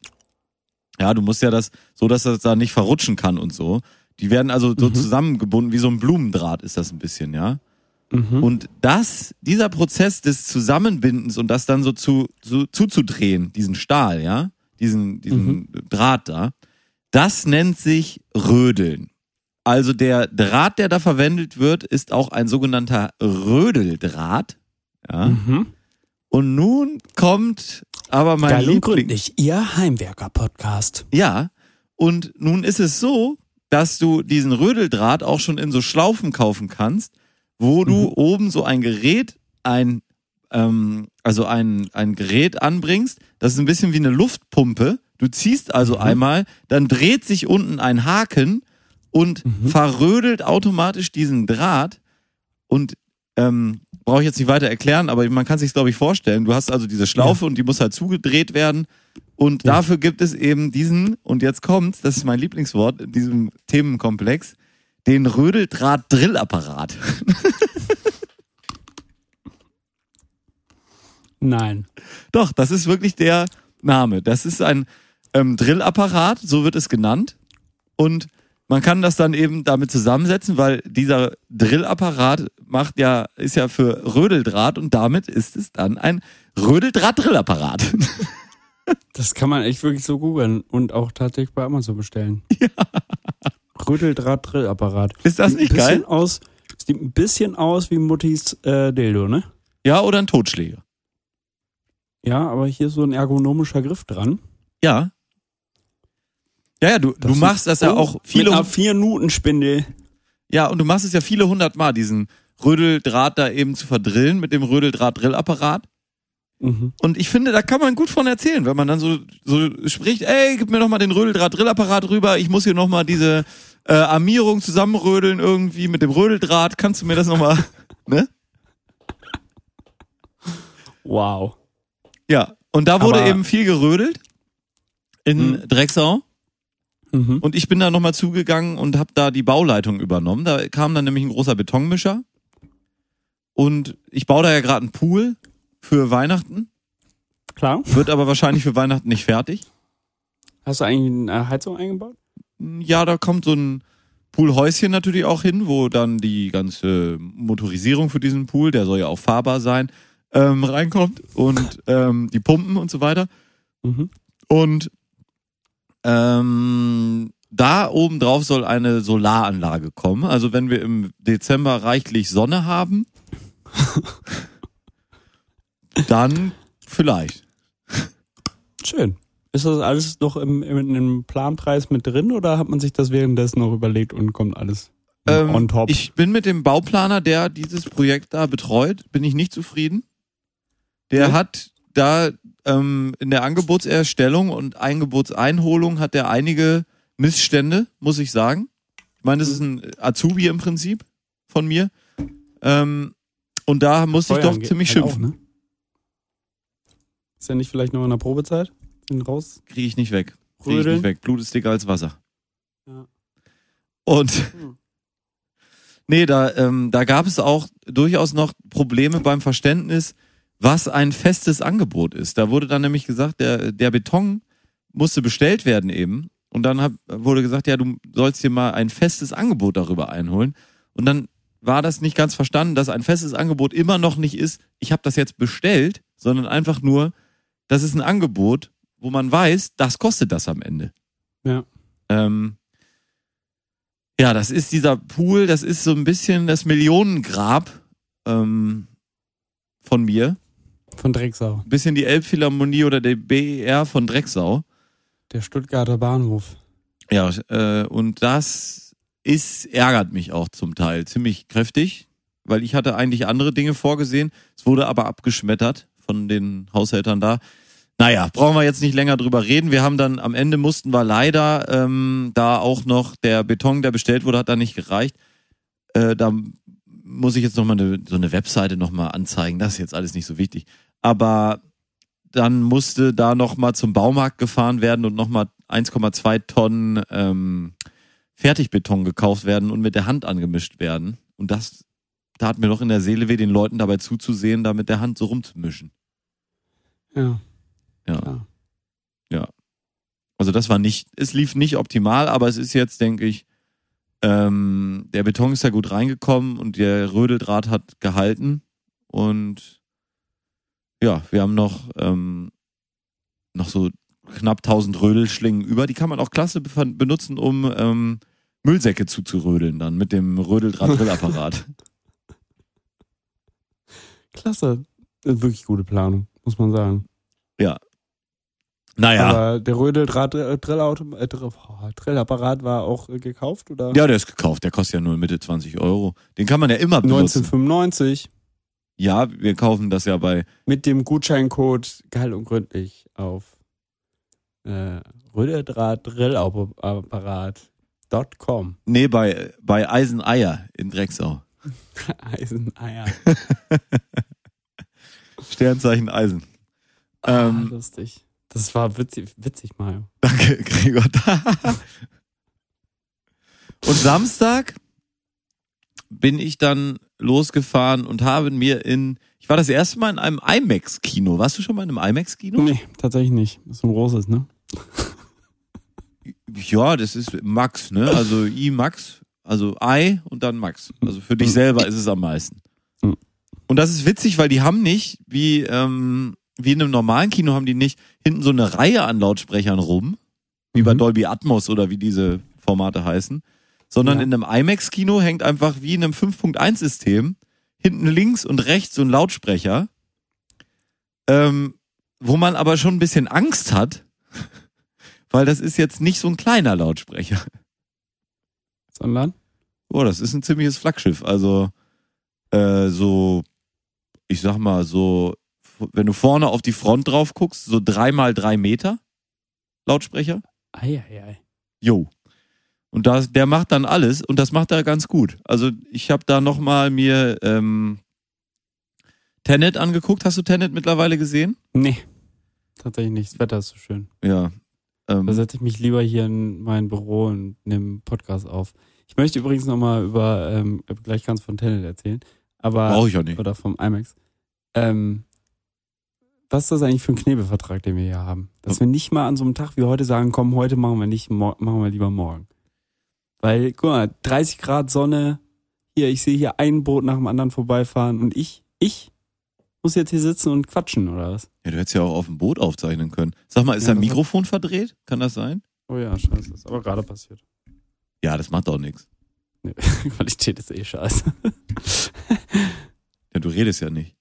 ja, du musst ja das so, dass das da nicht verrutschen kann und so. Die werden also so zusammengebunden, wie so ein Blumendraht ist das ein bisschen, ja. Mhm. Und das, dieser Prozess des Zusammenbindens und das dann so zu, zu zuzudrehen, diesen Stahl, ja, diesen, diesen Draht da, das nennt sich Rödeln. Also der Draht, der da verwendet wird, ist auch ein sogenannter Rödeldraht. Ja. Mhm. Und nun kommt aber mein Geil und gründlich, Ihr Heimwerker-Podcast. Ja. Und nun ist es so, dass du diesen Rödeldraht auch schon in so Schlaufen kaufen kannst, wo du oben so ein Gerät, ein, ähm, also ein, ein Gerät anbringst. Das ist ein bisschen wie eine Luftpumpe. Du ziehst also einmal, dann dreht sich unten ein Haken und verrödelt automatisch diesen Draht. Und ähm, brauche ich jetzt nicht weiter erklären, aber man kann sich glaube ich vorstellen. Du hast also diese Schlaufe und die muss halt zugedreht werden. Und Ja. dafür gibt es eben diesen, und jetzt kommt's, das ist mein Lieblingswort in diesem Themenkomplex, den Rödeldraht-Drillapparat. Nein. Doch, das ist wirklich der Name. Das ist ein ähm, Drillapparat, so wird es genannt. Und man kann das dann eben damit zusammensetzen, weil dieser Drillapparat macht ja, ist ja für Rödeldraht und damit ist es dann ein Rödeldraht-Drillapparat. Das kann man echt wirklich so googeln und auch tatsächlich bei Amazon bestellen. Ja. Rödeldraht-Drillapparat. Ist das Sieht nicht ein bisschen geil? Aus, sieht ein bisschen aus wie Muttis äh, Dildo, ne? Ja, oder ein Totschläger. Ja, aber hier ist so ein ergonomischer Griff dran. Ja. Ja, ja, du, du Das machst das ja Oh, auch Mit viele, einer 4-Newton-Spindel. ja, und du machst es ja viele hundert Mal, diesen Rödeldraht da eben zu verdrillen mit dem Rödeldraht-Drillapparat. Mhm. Und ich finde, da kann man gut von erzählen, wenn man dann so, so spricht, ey, gib mir noch mal den Rödeldraht-Drillapparat rüber, ich muss hier noch mal diese äh, Armierung zusammenrödeln irgendwie mit dem Rödeldraht, kannst du mir das noch mal, ne? Wow. Ja, und da wurde Aber- eben viel gerödelt in Mhm. Drecksau. Mhm. Und ich bin da nochmal zugegangen und habe da die Bauleitung übernommen. Da kam dann nämlich ein großer Betonmischer. Und ich baue da ja gerade einen Pool für Weihnachten. Klar. Wird aber wahrscheinlich für Weihnachten nicht fertig. Hast du eigentlich eine Heizung eingebaut? Ja, da kommt so ein Poolhäuschen natürlich auch hin, wo dann die ganze Motorisierung für diesen Pool, der soll ja auch fahrbar sein, ähm, reinkommt. Und ähm, die Pumpen und so weiter. Mhm. Und ähm, da oben drauf soll eine Solaranlage kommen. Also wenn wir im Dezember reichlich Sonne haben, dann vielleicht. Schön. Ist das alles noch im, im, im Planpreis mit drin oder hat man sich das währenddessen noch überlegt und kommt alles Ähm, on top? Ich bin mit dem Bauplaner, der dieses Projekt da betreut, bin ich nicht zufrieden. Der Ja. hat da ähm, in der Angebotserstellung und Angebotseinholung hat er einige Missstände, muss ich sagen. Ich meine, das ist ein Azubi im Prinzip von mir. Ähm, und da musste ich doch ziemlich halt schimpfen. Auch, ne? Ist er nicht vielleicht noch in der Probezeit? Den raus? Kriege ich nicht weg. Kriege ich nicht weg. Blut ist dicker als Wasser. Ja. Und Hm. nee, da, ähm, da gab es auch durchaus noch Probleme beim Verständnis, was ein festes Angebot ist. Da wurde dann nämlich gesagt, der, der Beton musste bestellt werden eben. Und dann hab, wurde gesagt, ja, du sollst dir mal ein festes Angebot darüber einholen. Und dann war das nicht ganz verstanden, dass ein festes Angebot immer noch nicht ist, ich habe das jetzt bestellt, sondern einfach nur, das ist ein Angebot, wo man weiß, das kostet das am Ende. Ja. Ähm, ja, das ist dieser Pool, das ist so ein bisschen das Millionengrab ähm, von mir. Von Drecksau. Ein bisschen die Elbphilharmonie oder der BER von Drecksau. Der Stuttgarter Bahnhof. Ja, äh, und das ist, ärgert mich auch zum Teil ziemlich kräftig, weil ich hatte eigentlich andere Dinge vorgesehen. Es wurde aber abgeschmettert von den Haushältern da. Naja, brauchen wir jetzt nicht länger drüber reden. Wir haben dann, am Ende mussten wir leider, ähm, da auch noch der Beton, der bestellt wurde, hat da nicht gereicht. Äh, da muss ich jetzt nochmal eine, so eine Webseite nochmal anzeigen. Das ist jetzt alles nicht so wichtig. Aber dann musste da nochmal zum Baumarkt gefahren werden und nochmal 1,2 Tonnen ähm, Fertigbeton gekauft werden und mit der Hand angemischt werden. Und das tat mir doch in der Seele weh, den Leuten dabei zuzusehen, da mit der Hand so rumzumischen. Ja. Ja. Klar. Ja. Also das war nicht, es lief nicht optimal, aber es ist jetzt, denke ich, ähm, der Beton ist ja gut reingekommen und der Rödeldraht hat gehalten. Und ja, wir haben noch, ähm, noch so knapp 1000 Rödelschlingen über. Die kann man auch klasse be- benutzen, um ähm, Müllsäcke zuzurödeln dann mit dem Rödeldraht-Drillapparat. Klasse. Ist Wirklich gute Planung, muss man sagen. naja. Aber der Rödeldraht äh, äh, war auch äh, gekauft oder? ja, der ist gekauft. Der kostet ja nur Mitte 20 Euro. Den kann man ja immer benutzen. 1995 Ja, wir kaufen das ja bei mit dem Gutscheincode geil und gründlich auf äh, Rödeldraht-Drillapparat.com. Nee, bei, bei Eiseneier in Drecksau. Eiseneier. Sternzeichen Eisen. Ah, Ähm, lustig. Das war witzig, witzig Mario. danke, Gregor. Und Samstag bin ich dann losgefahren und habe mir in, ich war das erste Mal in einem IMAX-Kino. Warst du schon mal in einem IMAX-Kino? Nee, tatsächlich nicht. Das ist so ein großes, ne? Ja, das ist Max, ne? Also I Max, also I und dann Max. Also für dich selber ist es am meisten. Und das ist witzig, weil die haben nicht, wie, ähm, wie in einem normalen Kino haben die nicht hinten so eine Reihe an Lautsprechern rum, wie bei Mhm. Dolby Atmos oder wie diese Formate heißen, sondern Ja. in einem IMAX-Kino hängt einfach wie in einem 5.1-System hinten links und rechts so ein Lautsprecher, ähm, wo man aber schon ein bisschen Angst hat, weil das ist jetzt nicht so ein kleiner Lautsprecher. Sondern? Oh, das ist ein ziemliches Flaggschiff. Also äh, so, ich sag mal so, wenn du vorne auf die Front drauf guckst, so drei mal drei Meter Lautsprecher. Eieiei. Jo. Und das, der macht dann alles und das macht er ganz gut. Also ich habe da noch mal mir ähm, Tenet angeguckt. Hast du Tenet mittlerweile gesehen? Nee. Tatsächlich nicht. Das Wetter ist so schön. Ja. Ähm, Da setze ich mich lieber hier in mein Büro und nehme Podcast auf. Ich möchte übrigens nochmal über, ähm, gleich ganz von Tenet erzählen, aber, Brauche ich auch nicht. oder vom IMAX. Ähm, was ist das eigentlich für ein Knebelvertrag, den wir hier haben? Dass wir nicht mal an so einem Tag wie heute sagen, komm, heute machen wir nicht, machen wir lieber morgen. Weil, guck mal, 30 Grad Sonne, hier, ich sehe hier ein Boot nach dem anderen vorbeifahren und ich, ich muss jetzt hier sitzen und quatschen, oder was? Ja, du hättest ja auch auf dem Boot aufzeichnen können. Sag mal, ist Ja, dein Mikrofon verdreht? Kann das sein? Oh ja, scheiße, ist aber gerade passiert. Ja, das macht doch nichts. Nee, Qualität ist eh scheiße. Ja, du redest ja nicht.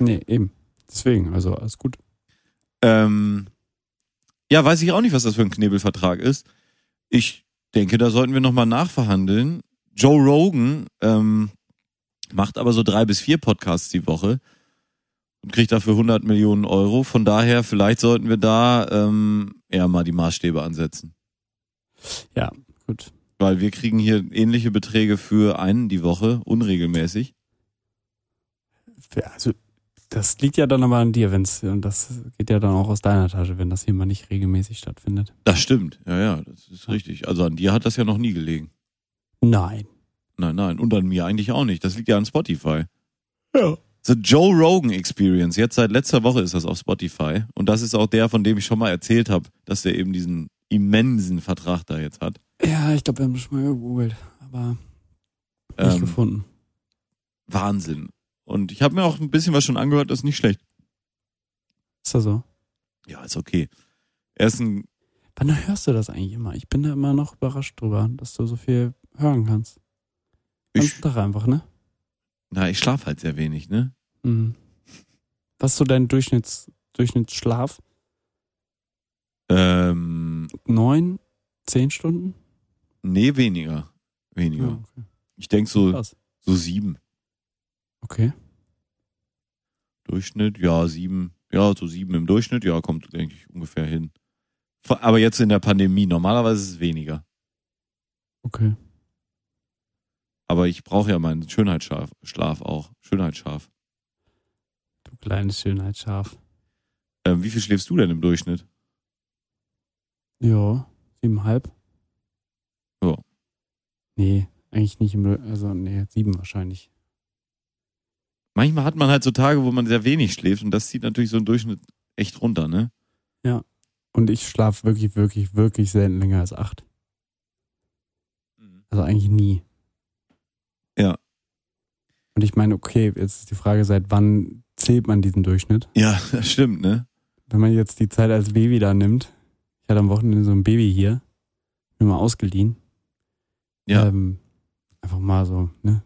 Nee, eben. Deswegen, also alles gut. Ähm, ja, weiß ich auch nicht, was das für ein Knebelvertrag ist. Ich denke, da sollten wir nochmal nachverhandeln. Joe Rogan ähm, macht aber so drei bis vier Podcasts die Woche und kriegt dafür 100 Millionen Euro. Von daher, vielleicht sollten wir da ähm, eher mal die Maßstäbe ansetzen. Ja, gut. Weil wir kriegen hier ähnliche Beträge für einen die Woche, unregelmäßig. Also, das liegt ja dann aber an dir, wenn's, und das geht ja dann auch aus deiner Tasche, wenn das hier mal nicht regelmäßig stattfindet. Das stimmt, ja, ja, das ist richtig. Also an dir hat das ja noch nie gelegen. Nein. Nein, nein. Und an mir eigentlich auch nicht. Das liegt ja an Spotify. Ja. The Joe Rogan Experience. Jetzt seit letzter Woche ist das auf Spotify. Und das ist auch der, von dem ich schon mal erzählt habe, dass der eben diesen immensen Vertrag da jetzt hat. Ja, ich glaube, wir haben das schon mal gegoogelt, aber nicht Ähm, gefunden. Wahnsinn. Und ich habe mir auch ein bisschen was schon angehört, das ist nicht schlecht. Ist das so? Ja, ist okay. Er ist ein, Wann hörst du das eigentlich immer? Ich bin da immer noch überrascht drüber, dass du so viel hören kannst. Ganzen Tag einfach, ne? na, ich schlafe halt sehr wenig, ne? Mhm. Was ist so dein Durchschnitts, Durchschnittsschlaf? Ähm, Neun? Zehn Stunden? nee, weniger. Weniger. Ja, okay. Ich denk so, Krass. so sieben. Okay. Durchschnitt, ja, sieben. Ja, so sieben im Durchschnitt, ja, kommt, denke ich, ungefähr hin. Aber jetzt in der Pandemie, normalerweise ist es weniger. Okay. Aber ich brauche ja meinen Schönheitsschlaf Schlaf auch. Schönheitsschlaf. Du kleines Schönheitsschaf. Ähm, wie viel schläfst du denn im Durchschnitt? Ja, siebeneinhalb. Ja. Nee, eigentlich nicht im, also nee, sieben wahrscheinlich. Manchmal hat man halt so Tage, wo man sehr wenig schläft und das zieht natürlich so einen Durchschnitt echt runter, ne? Und ich schlafe wirklich, wirklich, wirklich selten länger als acht. Also eigentlich nie. Ja. Und ich meine, okay, jetzt ist die Frage, seit wann zählt man diesen Durchschnitt? Ja, das stimmt, ne? Wenn man jetzt die Zeit als Baby da nimmt, ich hatte am Wochenende so ein Baby hier, mir mal ausgeliehen. Ja. Ähm, einfach mal so, ne?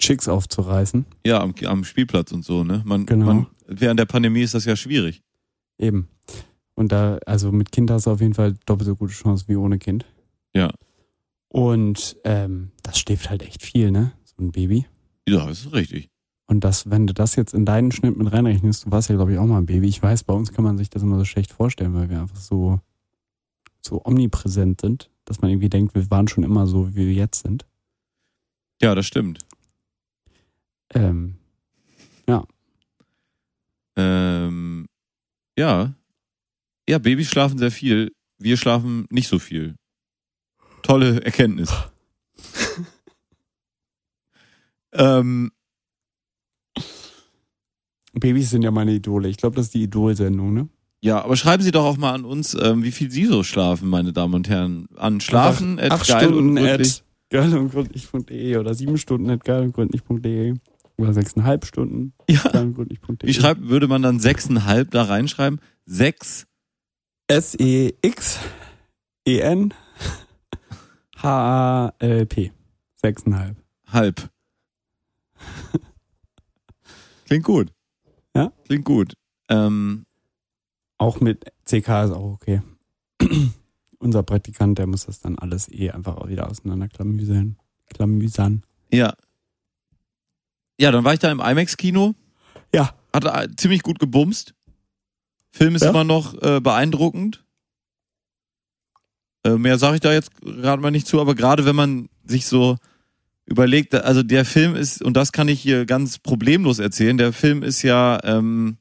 Chicks aufzureißen. Ja, am, am Spielplatz und so, ne? Man, Genau. man, während der Pandemie ist das ja schwierig. Eben. Und da, also mit Kind hast du auf jeden Fall doppelt so gute Chance wie ohne Kind. Ja. Und ähm, das schläft halt echt viel, ne? So ein Baby. Ja, das ist richtig. Und das, wenn du das jetzt in deinen Schnitt mit reinrechnest, du warst ja, glaube ich, auch mal ein Baby. Ich weiß, bei uns kann man sich das immer so schlecht vorstellen, weil wir einfach so, so omnipräsent sind, dass man irgendwie denkt, wir waren schon immer so, wie wir jetzt sind. Ja, das stimmt. Ähm, Ähm, ja. Ja, Babys schlafen sehr viel. Wir schlafen nicht so viel. Tolle Erkenntnis. ähm, Babys sind ja meine Idole. Ich glaube, das ist die Idol-Sendung, ne? Ja, aber schreiben Sie doch auch mal an uns, ähm, wie viel Sie so schlafen, meine Damen und Herren. An schlafen at acht geil Stunden und gründlich. at geilundgründlich.de oder sieben Stunden at geilundgründlich.de oder sechseinhalb Stunden Ja. Wie schreibt, würde man dann sechseinhalb da reinschreiben? Sechs? S-E-X-E-N H-A-L-P. Sechseinhalb. halb. Klingt gut. Ja? Klingt gut. Ähm, Auch mit CK ist auch okay. Unser Praktikant, der muss das dann alles eh einfach auch wieder auseinanderklamüsern. Klamüsern. ja. Ja, dann war ich da im IMAX-Kino. Ja. Hat äh, ziemlich gut gebumst. Film ist Ja? immer noch äh, beeindruckend. Äh, mehr sage ich da jetzt gerade mal nicht zu, aber gerade wenn man sich so überlegt, also der Film ist, und das kann ich hier ganz problemlos erzählen, der Film ist ja ähm,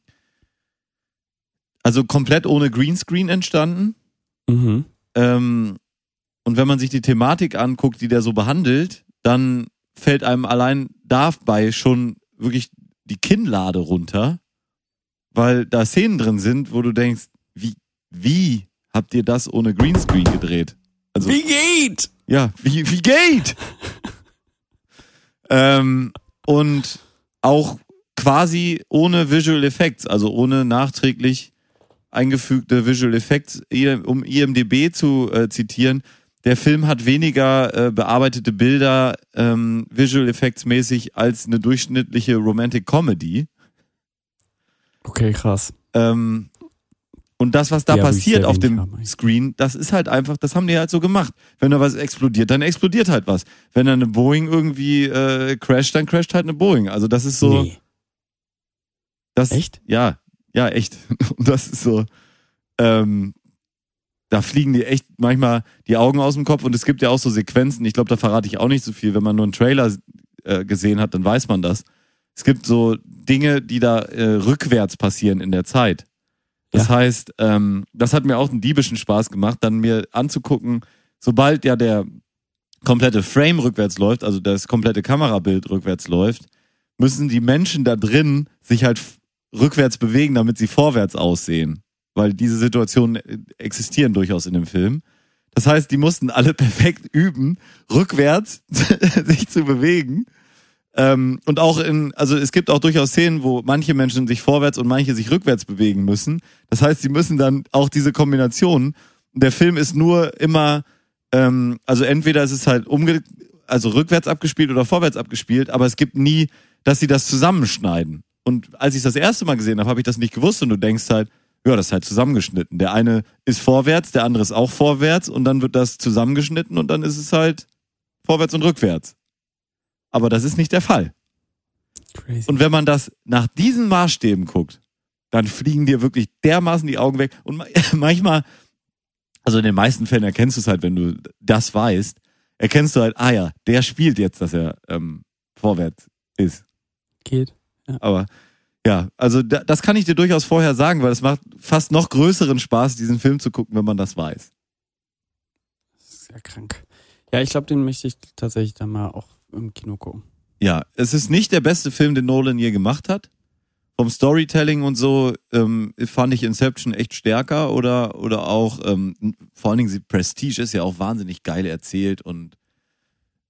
also komplett ohne Greenscreen entstanden. Mhm. Ähm, und wenn man sich die Thematik anguckt, die der so behandelt, dann fällt einem allein dabei schon wirklich die Kinnlade runter, weil da Szenen drin sind, wo du denkst, wie, wie habt ihr das ohne Greenscreen gedreht? Also, Wie geht? ja, wie, wie geht? ähm, und auch quasi ohne Visual Effects, also ohne nachträglich eingefügte Visual Effects, um IMDB zu äh, zitieren. Der Film hat weniger äh, bearbeitete Bilder ähm, Visual Effects mäßig als eine durchschnittliche Romantic Comedy. Okay, krass. Ähm, und das, was da Ja, passiert auf dem haben. Screen, das ist halt einfach, das haben die halt so gemacht. Wenn da was explodiert, dann explodiert halt was. Wenn da eine Boeing irgendwie äh, crasht, dann crasht halt eine Boeing. Also das ist so. Nee. Das, Echt? Ja, ja, echt. Und das ist so. Ähm, da fliegen die echt manchmal die Augen aus dem Kopf und es gibt ja auch so Sequenzen. Ich glaube, da verrate ich auch nicht so viel. Wenn man nur einen Trailer äh, gesehen hat, dann weiß man das. Es gibt so Dinge, die da äh, rückwärts passieren in der Zeit. Das Ja. heißt, ähm, das hat mir auch einen diebischen Spaß gemacht, dann mir anzugucken, sobald ja der komplette Frame rückwärts läuft, also das komplette Kamerabild rückwärts läuft, müssen die Menschen da drin sich halt rückwärts bewegen, damit sie vorwärts aussehen. Weil diese Situationen äh, existieren durchaus in dem Film. Das heißt, die mussten alle perfekt üben, rückwärts sich zu bewegen. Ähm, und auch in, also es gibt auch durchaus Szenen, wo manche Menschen sich vorwärts und manche sich rückwärts bewegen müssen. Das heißt, sie müssen dann auch diese Kombination. Der Film ist nur immer, ähm, also entweder ist es halt umge, also rückwärts abgespielt oder vorwärts abgespielt, aber es gibt nie, dass sie das zusammenschneiden. Und als ich das erste Mal gesehen habe, habe ich das nicht gewusst und du denkst halt, ja, das ist halt zusammengeschnitten. Der eine ist vorwärts, der andere ist auch vorwärts und dann wird das zusammengeschnitten und dann ist es halt vorwärts und rückwärts. Aber das ist nicht der Fall. Crazy. Und wenn man das nach diesen Maßstäben guckt, dann fliegen dir wirklich dermaßen die Augen weg. Und ma- manchmal, also in den meisten Fällen erkennst du es halt, wenn du das weißt, erkennst du halt, ah ja, der spielt jetzt, dass er ähm, vorwärts ist. Geht. Aber ja, also da, das kann ich dir durchaus vorher sagen, weil es macht fast noch größeren Spaß, diesen Film zu gucken, wenn man das weiß. Das ist ja krank. Ja, ich glaube, den möchte ich tatsächlich dann mal auch im Kino gucken. Ja, es ist nicht der beste Film, den Nolan je gemacht hat. Vom Storytelling und so ähm, fand ich Inception echt stärker oder oder auch ähm, vor allen Dingen Prestige ist ja auch wahnsinnig geil erzählt und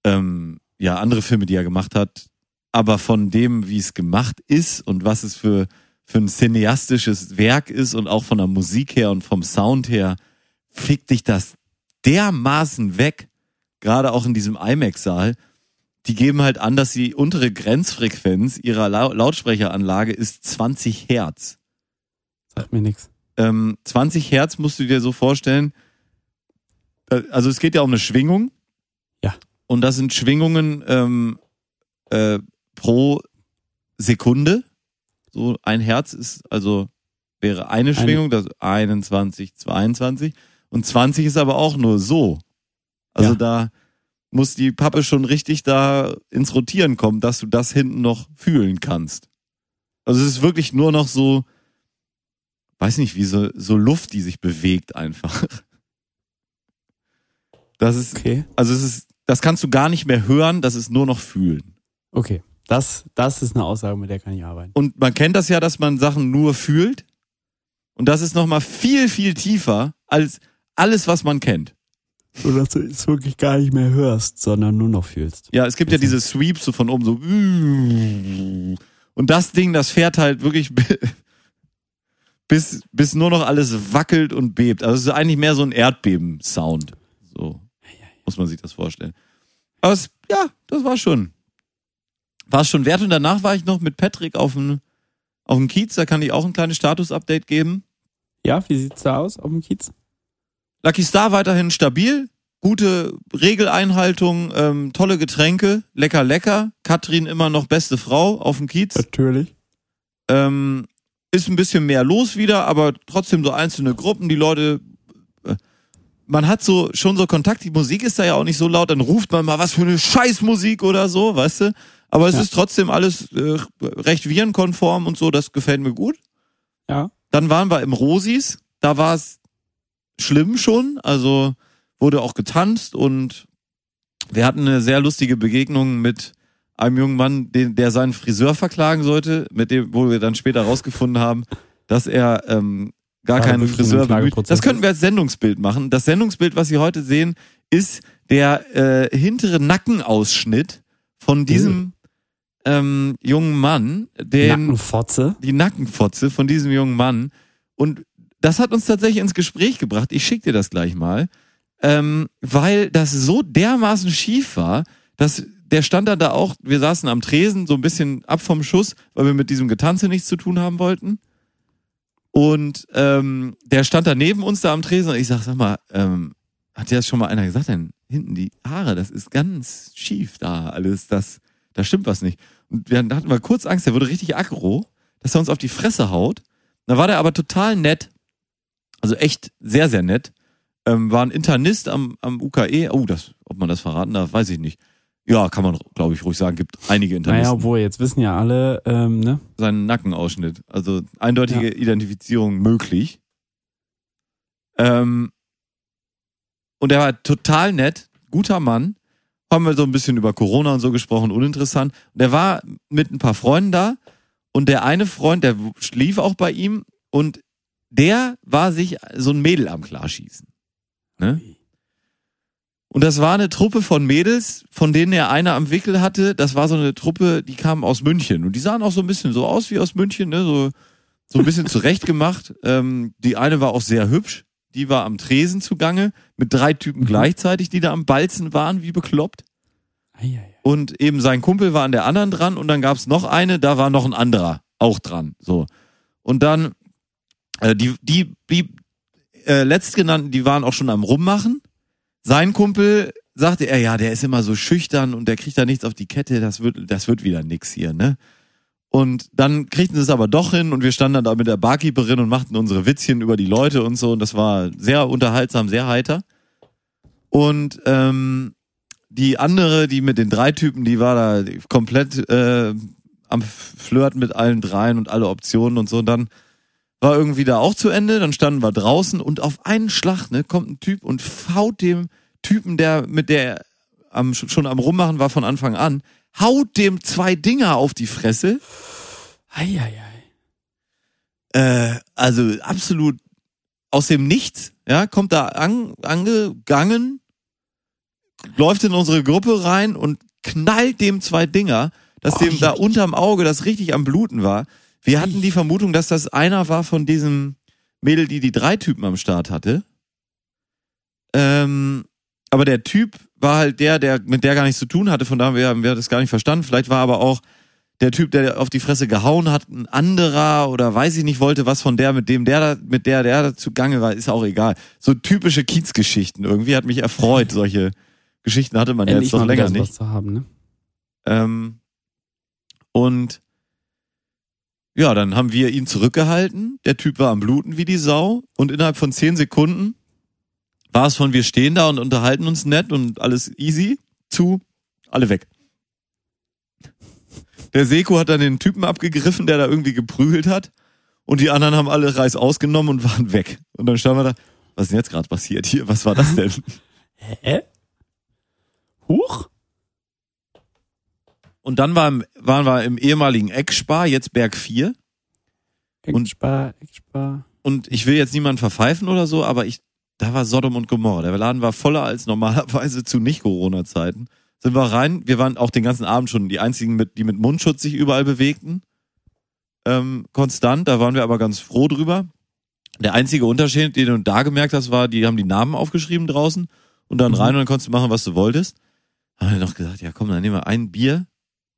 ähm, ja andere Filme, die er gemacht hat. Aber von dem, wie es gemacht ist und was es für für ein cineastisches Werk ist und auch von der Musik her und vom Sound her, fickt dich das dermaßen weg. Gerade auch in diesem IMAX-Saal die geben halt an, dass die untere Grenzfrequenz ihrer Lau Lautsprecheranlage ist 20 Hertz. Sagt mir nichts. Ähm, 20 Hertz musst du dir so vorstellen. äh, Also es geht ja um eine Schwingung. Ja. Und das sind Schwingungen ähm, äh, pro Sekunde. So ein Herz ist also wäre eine Schwingung, das 21, 22 und 20 ist aber auch nur so. Also Ja. da muss die Pappe schon richtig da ins Rotieren kommen, dass du das hinten noch fühlen kannst. Also es ist wirklich nur noch so, weiß nicht, wie so, so Luft, die sich bewegt einfach. Das ist, Okay. also es ist, das kannst du gar nicht mehr hören, das ist nur noch fühlen. Okay. Das, das ist eine Aussage, mit der kann ich arbeiten. Und man kennt das ja, dass man Sachen nur fühlt. Und das ist nochmal viel, viel tiefer als alles, was man kennt. So dass du es wirklich gar nicht mehr hörst, sondern nur noch fühlst. Ja, es gibt ja diese Sweeps so von oben so. Und das Ding, das fährt halt wirklich bis, bis nur noch alles wackelt und bebt. Also es ist eigentlich mehr so ein Erdbeben-Sound. So muss man sich das vorstellen. Aber es, ja, das war schon. War es schon wert. Und danach war ich noch mit Patrick auf dem, auf dem Kiez. Da kann ich auch ein kleines Status-Update geben. Ja, wie sieht's da aus auf dem Kiez? Lucky Star weiterhin stabil, gute Regeleinhaltung, ähm, tolle Getränke, lecker, lecker. Katrin immer noch beste Frau auf dem Kiez. Natürlich. Ähm, ist ein bisschen mehr los wieder, aber trotzdem so einzelne Gruppen, die Leute. Man hat so schon so Kontakt, die Musik ist da ja auch nicht so laut, dann ruft man mal was für eine Scheißmusik oder so, weißt du? Aber es Ja. ist trotzdem alles äh, recht virenkonform und so, das gefällt mir gut. Ja. Dann waren wir im Rosis, da war es schlimm schon, also wurde auch getanzt und wir hatten eine sehr lustige Begegnung mit einem jungen Mann, den, der seinen Friseur verklagen sollte, mit dem, wo wir dann später rausgefunden haben, dass er ähm, gar keinen Friseur bemüht. Das könnten wir als Sendungsbild machen. Das Sendungsbild, was Sie heute sehen, ist der äh, hintere Nackenausschnitt von diesem ähm, jungen Mann, den Nackenfotze. die Nackenfotze von diesem jungen Mann. Und das hat uns tatsächlich ins Gespräch gebracht. Ich schick dir das gleich mal. Ähm, weil das so dermaßen schief war, dass der stand dann da auch, wir saßen am Tresen, so ein bisschen ab vom Schuss, weil wir mit diesem Getanze nichts zu tun haben wollten. Und ähm, der stand da neben uns da am Tresen und ich sag, sag mal, ähm, hat dir das schon mal einer gesagt? Denn hinten die Haare, das ist ganz schief da alles, das, da stimmt was nicht. Und wir hatten wir kurz Angst, der wurde richtig aggro, dass er uns auf die Fresse haut. Da war der aber total nett, also echt sehr, sehr nett. Ähm, war ein Internist am, am UKE. Oh, das, ob man das verraten darf, weiß ich nicht. Ja, kann man, glaube ich, ruhig sagen. Gibt einige Internisten. Naja, obwohl, jetzt wissen ja alle, ähm, ne? Seinen Nackenausschnitt. Also eindeutige Identifizierung möglich. Ähm, und er war total nett, guter Mann. Haben wir so ein bisschen über Corona und so gesprochen, uninteressant. Und er war mit ein paar Freunden da. Und der eine Freund, der schlief auch bei ihm. Und der war sich so ein Mädel am Klarschießen. Ne? Und das war eine Truppe von Mädels, von denen er eine am Wickel hatte. Das war so eine Truppe, die kamen aus München. Und die sahen auch so ein bisschen so aus wie aus München, ne? so, so ein bisschen zurechtgemacht. Ähm, die eine war auch sehr hübsch. Die war am Tresen zugange mit drei Typen gleichzeitig, die da am Balzen waren, wie bekloppt. Und eben sein Kumpel war an der anderen dran und dann gab's noch eine, da war noch ein anderer auch dran. So. Und dann, äh, die, die, die äh, letztgenannten, die waren auch schon am Rummachen. Sein Kumpel sagte er, ja, der ist immer so schüchtern und der kriegt da nichts auf die Kette, das wird, das wird wieder nix hier, ne? Und dann kriegten sie es aber doch hin und wir standen dann da mit der Barkeeperin und machten unsere Witzchen über die Leute und so und das war sehr unterhaltsam, sehr heiter. Und ähm, die andere, die mit den drei Typen, die war da komplett äh, am Flirten mit allen dreien und alle Optionen und so. Und dann war irgendwie da auch zu Ende, dann standen wir draußen und auf einen Schlag ne, kommt ein Typ und haut dem Typen, der mit der am, schon am Rummachen war von Anfang an, haut dem zwei Dinger auf die Fresse. Eieiei. Äh, also absolut aus dem Nichts, ja, kommt da an, angegangen, läuft in unsere Gruppe rein und knallt dem zwei Dinger, dass Oh, dem da unterm Auge das richtig am Bluten war. Wir hatten die Vermutung, dass das einer war von diesem Mädel, die die drei Typen am Start hatte. Ähm, aber der Typ war halt der, der mit der gar nichts zu tun hatte, von daher haben wir das gar nicht verstanden. Vielleicht war aber auch der Typ, der auf die Fresse gehauen hat, ein anderer oder weiß ich nicht, wollte was von der, mit dem der, mit der der da zugange war, ist auch egal. So typische Kiezgeschichten. Irgendwie hat mich erfreut, solche Geschichten hatte man Endlich jetzt noch länger nicht. haben, ne? Ähm, und ja, dann haben wir ihn zurückgehalten. Der Typ war am Bluten wie die Sau. Und innerhalb von zehn Sekunden war es von wir stehen da und unterhalten uns nett und alles easy zu alle weg. Der Seko hat dann den Typen abgegriffen, der da irgendwie geprügelt hat. Und die anderen haben alle Reis ausgenommen und waren weg. Und dann standen wir da, was ist denn jetzt gerade passiert hier? Was war das denn? Hä? Huch? Und dann war, im- waren wir im ehemaligen Eckspar, jetzt Berg 4. Und- Eckspar, Eckspar. Und und ich will jetzt niemanden verpfeifen oder so, aber ich, da war Sodom und Gomorra. Der Laden war voller als normalerweise zu Nicht-Corona-Zeiten. Sind wir rein, wir waren auch den ganzen Abend schon die einzigen, mit, die mit Mundschutz sich überall bewegten. Ähm, konstant, da waren wir aber ganz froh drüber. Der einzige Unterschied, den du da gemerkt hast, war, die haben die Namen aufgeschrieben draußen und dann rein und dann konntest du machen, was du wolltest. Haben wir noch gesagt, ja komm, dann nehmen wir ein Bier.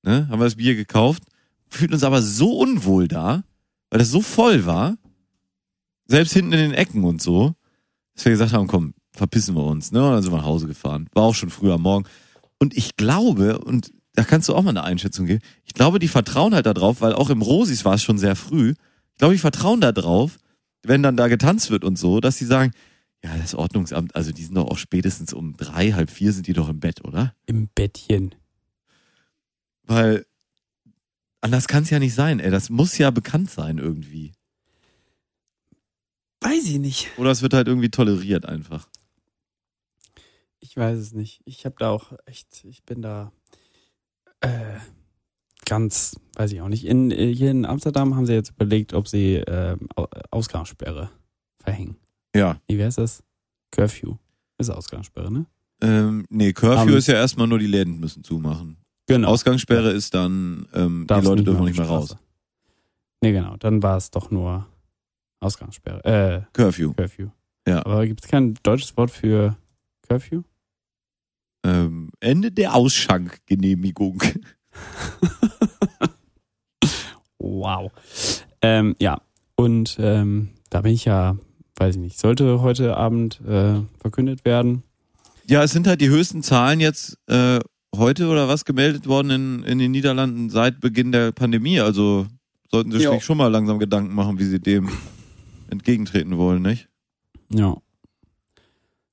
Ne? Haben wir das Bier gekauft. Fühlten uns aber so unwohl da, weil das so voll war. Selbst hinten in den Ecken und so. Dass wir gesagt haben, komm, verpissen wir uns. Ne? Und dann sind wir nach Hause gefahren. War auch schon früh am Morgen. Und ich glaube, und da kannst du auch mal eine Einschätzung geben, ich glaube, die vertrauen halt da drauf, weil auch im Rosis war es schon sehr früh. Ich glaube, die vertrauen da drauf, wenn dann da getanzt wird und so, dass sie sagen, ja, das Ordnungsamt, also die sind doch auch spätestens um drei, halb vier sind die doch im Bett, oder? Im Bettchen. Weil anders kann es ja nicht sein, ey. Das muss ja bekannt sein irgendwie. Weiß ich nicht. Oder es wird halt irgendwie toleriert einfach. Ich weiß es nicht. Ich habe da auch echt, ich bin da äh, ganz, weiß ich auch nicht. In, hier in Amsterdam haben sie jetzt überlegt, ob sie äh, Au- Ausgangssperre verhängen. Ja. Wie heißt das? Curfew. Ist Ausgangssperre, ne? Ähm, nee, Curfew Am- ist ja erstmal nur die Läden müssen zumachen. Genau. Ausgangssperre ist dann, ähm, die Leute dürfen nicht mehr raus. Nee, genau. Dann war es doch nur Ausgangssperre. Äh, Curfew. Curfew. Ja. Aber gibt es kein deutsches Wort für Curfew? Ähm, Ende der Ausschankgenehmigung. Wow. Ähm, ja, und ähm, da bin ich ja, weiß ich nicht, sollte heute Abend äh, verkündet werden. Ja, es sind halt die höchsten Zahlen jetzt äh, heute oder was gemeldet worden in, in den Niederlanden seit Beginn der Pandemie. Also sollten sie sich schon mal langsam Gedanken machen, wie sie dem entgegentreten wollen, nicht? Ja.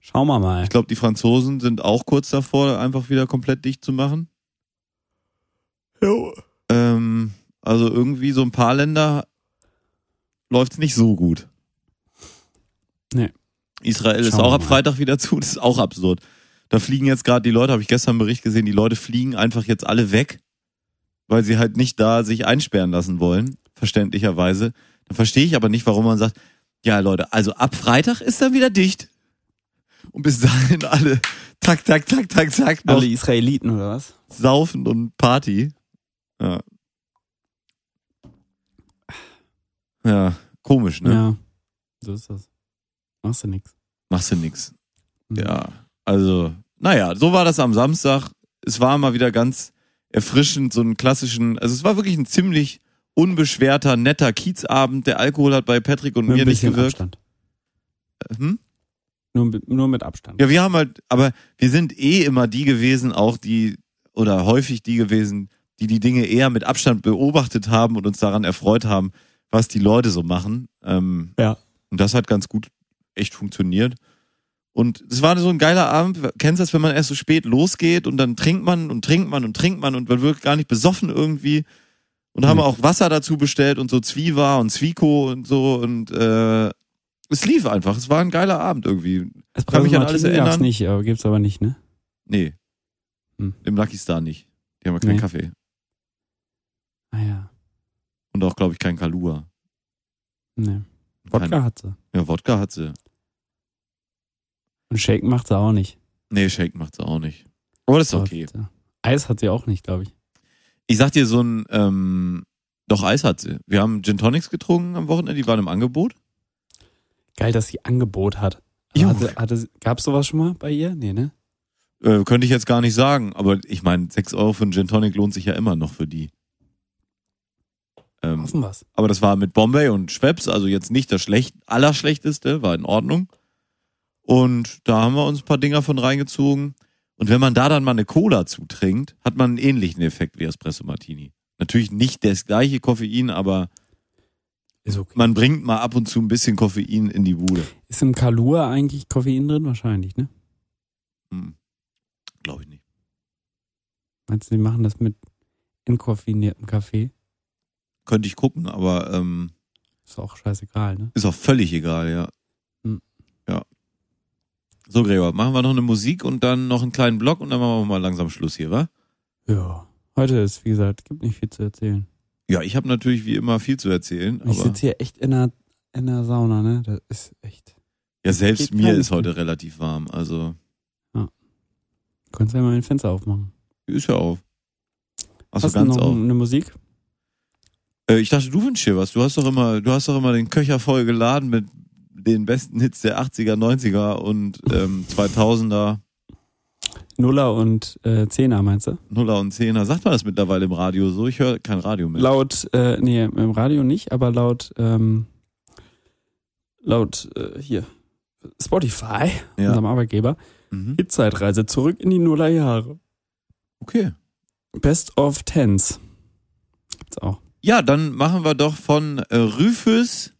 Schauen wir mal. Ich glaube, die Franzosen sind auch kurz davor, einfach wieder komplett dicht zu machen. Ähm, also irgendwie so ein paar Länder läuft's nicht so gut. Nee. Israel ist Schauen auch wir ab. Freitag wieder zu, das ist auch absurd. Da fliegen jetzt gerade die Leute, habe ich gestern einen Bericht gesehen, die Leute fliegen einfach jetzt alle weg, weil sie halt nicht da sich einsperren lassen wollen, verständlicherweise. Dann verstehe ich aber nicht, warum man sagt, ja Leute, also ab Freitag ist dann wieder dicht. Und bis dahin alle tak, tak, tak, tak, tak, Alle Israeliten oder was? saufen und Party. Ja. Ja, komisch, ne? Ja. So ist das. Machst du nix. Machst du nix. Mhm. Ja, also, naja, so war das am Samstag. Es war mal wieder ganz erfrischend, so einen klassischen, also es war wirklich ein ziemlich unbeschwerter, netter Kiezabend. Der Alkohol hat bei Patrick und Mit mir ein nicht bisschen gewirkt. Abstand. Hm? Nur, mit- nur mit Abstand. Ja, wir haben halt, aber wir sind eh immer die gewesen, auch die, oder häufig die gewesen, die die Dinge eher mit Abstand beobachtet haben und uns daran erfreut haben, was die Leute so machen. Ähm, Ja. Und das hat ganz gut echt funktioniert. Und es war so ein geiler Abend. Kennst du das, wenn man erst so spät losgeht und dann trinkt man und trinkt man und trinkt man und man wird gar nicht besoffen irgendwie. Und haben Nee. auch Wasser dazu bestellt und so Zwiewa und Zwieko und so und äh, es lief einfach. Es war ein geiler Abend irgendwie. Kann mich an alles Martini gab's erinnern. nicht, aber gibt's aber nicht, ne? Nee. Hm. Im Lucky Star nicht. Die haben ja keinen Nee. Kaffee. Ah ja. Und auch, glaube ich, keinen Kalua. Ne. Wodka Kein, hat sie. ja, Wodka hat sie. Und Shake macht sie auch nicht. Nee, Shake macht sie auch nicht. Aber das ist okay. Äh, Eis hat sie auch nicht, glaube ich. Ich sag dir so ein, ähm, doch Eis hat sie. Wir haben Gin Tonics getrunken am Wochenende, die waren im Angebot. Geil, dass sie Angebot hat. Jo. Hatte, hatte, gab's sowas schon mal bei ihr? Nee, ne? Äh, könnte ich jetzt gar nicht sagen, aber ich meine, 6 Euro für einen Gin Tonic lohnt sich ja immer noch für die. Ähm, Offen was. aber das war mit Bombay und Schweppes, also jetzt nicht das schlecht, allerschlechteste, war in Ordnung. Und da haben wir uns ein paar Dinger von reingezogen. Und wenn man da dann mal eine Cola zutrinkt, hat man einen ähnlichen Effekt wie Espresso Martini. Natürlich nicht das gleiche Koffein, aber okay. man bringt mal ab und zu ein bisschen Koffein in die Bude. Ist im Kalua eigentlich Koffein drin? Wahrscheinlich, ne? Hm. Glaube ich nicht. Meinst du, die machen das mit entkoffiniertem Kaffee? Könnte ich gucken, aber ähm, Ist auch scheißegal, ne? ist auch völlig egal, ja. Hm. Ja. So, Gregor, machen wir noch eine Musik und dann noch einen kleinen Block und dann machen wir mal langsam Schluss hier, wa? Ja. Heute ist, wie gesagt, gibt nicht viel zu erzählen. Ja, ich habe natürlich wie immer viel zu erzählen, Ich sitze hier echt in einer, in der Sauna, ne? Das ist echt. Ja, selbst mir ist heute relativ warm. Also, Du kannst ja mal ein Fenster aufmachen. ist ja auf. Achso, Hast du ganz noch auf. eine Musik? Äh, ich dachte, du wünschst dir was. Du hast doch immer, du hast doch immer den Köcher voll geladen mit den besten Hits der 80er, 90er und ähm, 2000er, Nuller und äh, Zehner, meinst du? Nuller und Zehner. Sagt man das mittlerweile im Radio so? Ich höre kein Radio mehr. Laut, äh, nee, im Radio nicht, aber laut, ähm, laut, äh, hier, Spotify, Ja. unserem Arbeitgeber, Mhm. Hitzeitreise zurück in die Nullerjahre. Okay. Best of Tens. Gibt's auch. Ja, dann machen wir doch von äh, Rufus,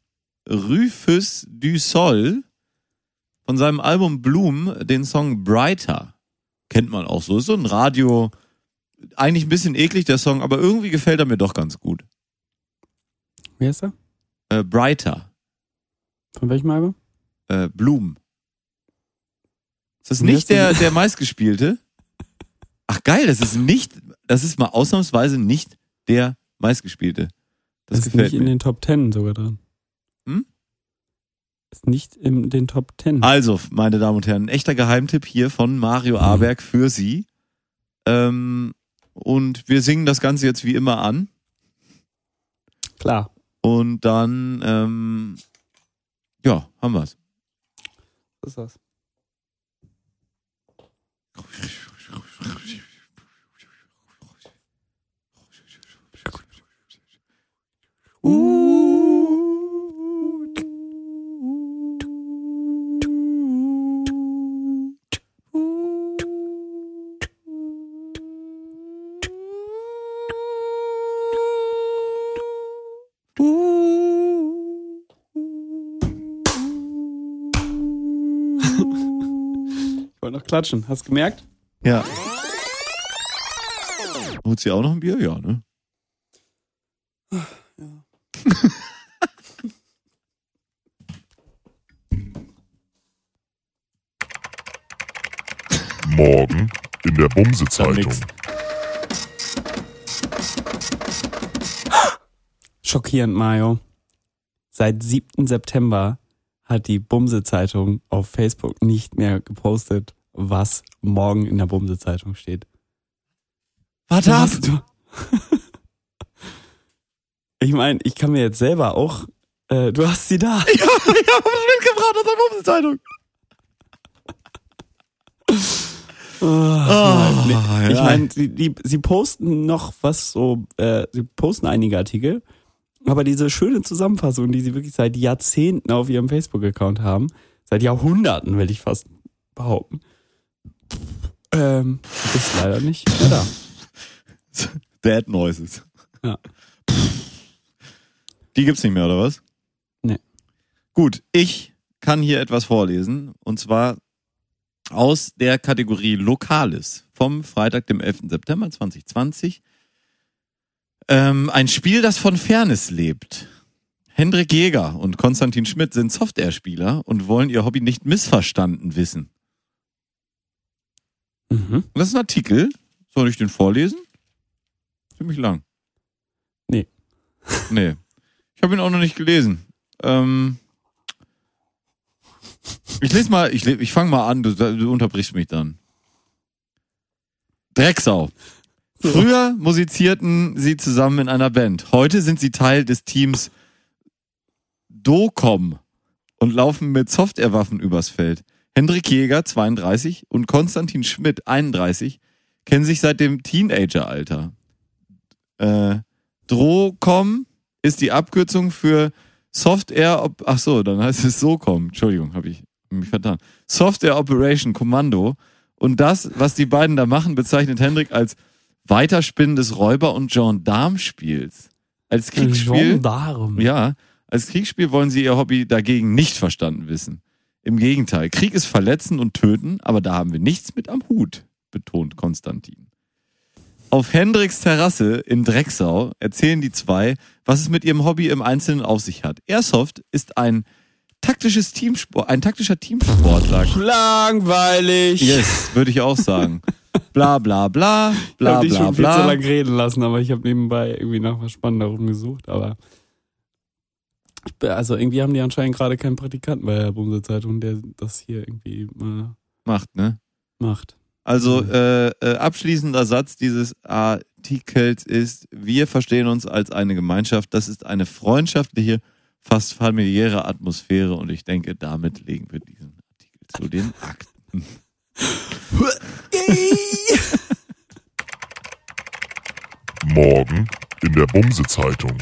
Rufus du Sol von seinem Album Bloom den Song Brighter. Kennt man auch so. Ist so ein Radio, eigentlich ein bisschen eklig der Song, aber irgendwie gefällt er mir doch ganz gut. Wie heißt er? Äh, Brighter, Von welchem Album? äh, Bloom. Ist das Wie nicht der der, meistgespielte? Ach geil, das ist nicht, das ist mal ausnahmsweise nicht der meistgespielte. Das, ist gefällt nicht in mir. den Top Ten sogar drin. Hm? Ist nicht in den Top Ten. Also, meine Damen und Herren, ein echter Geheimtipp hier von Mario Aberg für Sie. Ähm, und wir singen das Ganze jetzt wie immer an. Klar. Und dann, ähm, ja, haben wir's. Was ist das? Ich klatschen. Hast du gemerkt? Ja. Holt sie auch noch ein Bier? Ja, ne? Morgen in der Bumse-Zeitung. Schockierend, Mario. Seit 7. September hat die Bumse-Zeitung auf Facebook nicht mehr gepostet, was morgen in der Bumse-Zeitung steht. Warte ab! hast du. ich meine, ich kann mir jetzt selber auch. Äh, du hast sie da. Ich habe mitgebracht aus der Bumse-Zeitung. Oh, nee. ja. Ich meine, die, die, sie posten noch was so, äh, sie posten einige Artikel, aber diese schöne Zusammenfassung, die sie wirklich seit Jahrzehnten auf ihrem Facebook-Account haben, seit Jahrhunderten will ich fast behaupten, ähm, ist leider nicht da. Dead Noises. Ja. Die gibt's nicht mehr, oder was? Nee. Gut, ich kann hier etwas vorlesen und zwar aus der Kategorie Lokales vom Freitag, dem 11. September 2020. Ähm, ein Spiel, das von Fairness lebt. Hendrik Jäger und Konstantin Schmidt sind Software-Spieler und wollen ihr Hobby nicht missverstanden wissen. Mhm. Und das ist ein Artikel. Soll ich den vorlesen? Ziemlich lang. Nee. Nee. Ich habe ihn auch noch nicht gelesen. Ähm, ich lese mal, ich, ich fange mal an, du, du unterbrichst mich dann. Drecksau. Früher musizierten sie zusammen in einer Band. Heute sind sie Teil des Teams Docom und laufen mit Softwarewaffen übers Feld. Hendrik Jäger, 32, und Konstantin Schmidt, 31, kennen sich seit dem Teenageralter. Äh, Drocom ist die Abkürzung für Software, Op ach so, dann heißt es SOCOM. Entschuldigung, habe ich mich vertan. Software Operation Kommando. Und das, was die beiden da machen, bezeichnet Hendrik als Weiterspinnen des Räuber- und Gendarmspiels. Als Kriegsspiel. Gendarm. Ja, als Kriegsspiel wollen sie ihr Hobby dagegen nicht verstanden wissen. Im Gegenteil, Krieg ist verletzen und töten, aber da haben wir nichts mit am Hut, betont Konstantin. Auf Hendricks Terrasse in Drecksau erzählen die zwei, was es mit ihrem Hobby im Einzelnen auf sich hat. Airsoft ist ein taktisches Teamsport, ein taktischer Teamsport, sagt. Langweilig. Yes, würde ich auch sagen. Bla bla bla, ich bla hab dich bla schon viel zu bla. lange reden lassen, aber ich habe nebenbei irgendwie nach was Spannenderem gesucht, aber Also irgendwie haben die anscheinend gerade keinen Praktikanten bei der Bumse-Zeitung, der das hier irgendwie mal Macht, ne? macht. Also äh, äh, abschließender Satz dieses Artikels ist, wir verstehen uns als eine Gemeinschaft. Das ist eine freundschaftliche, fast familiäre Atmosphäre und ich denke, damit legen wir diesen Artikel zu den Akten. Morgen in der Bumse-Zeitung.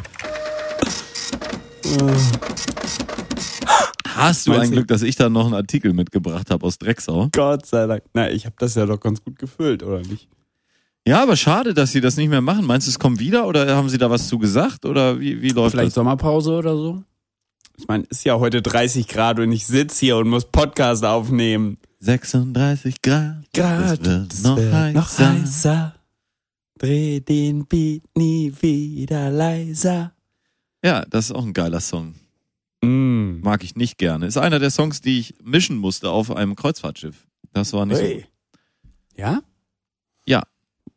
Hast du ein Glück, dass ich da noch einen Artikel mitgebracht habe aus Drecksau? Gott sei Dank. Na, ich habe das ja doch ganz gut gefüllt, oder nicht? Ja, aber schade, dass sie das nicht mehr machen. Meinst du, es kommt wieder oder haben sie da was zu gesagt oder wie, wie läuft Vielleicht das? Sommerpause oder so? Ich meine, ist ja heute 30 Grad und ich sitz hier und muss Podcast aufnehmen. 36 Grad. Grad, es wird es noch, wird heißer. noch heißer. Dreh den Beat nie wieder leiser. Ja, das ist auch ein geiler Song. Mm. Mag ich nicht gerne. Ist einer der Songs, die ich mischen musste auf einem Kreuzfahrtschiff. Das war nicht Hey. Ja? Ja.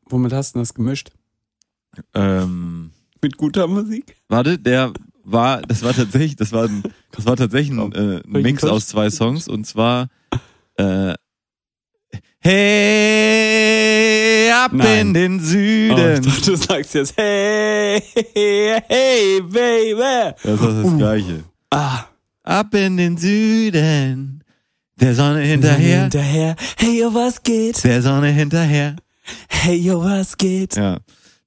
Womit hast du das gemischt? so. Ähm, Mit guter Musik? warte, der war, das war tatsächlich, das war, ein, das war tatsächlich ein, äh, ein Mix aus zwei Songs und zwar äh, Hey, ab Nein. in den Oh, ich Süden. dachte, du sagst jetzt, hey, hey, hey, baby. das ist das Gleiche. Ah, Ab in den Süden, der Sonne hinterher, hinterher. Hey, yo, was geht? der Sonne hinterher. Hey, yo, was geht? Ja,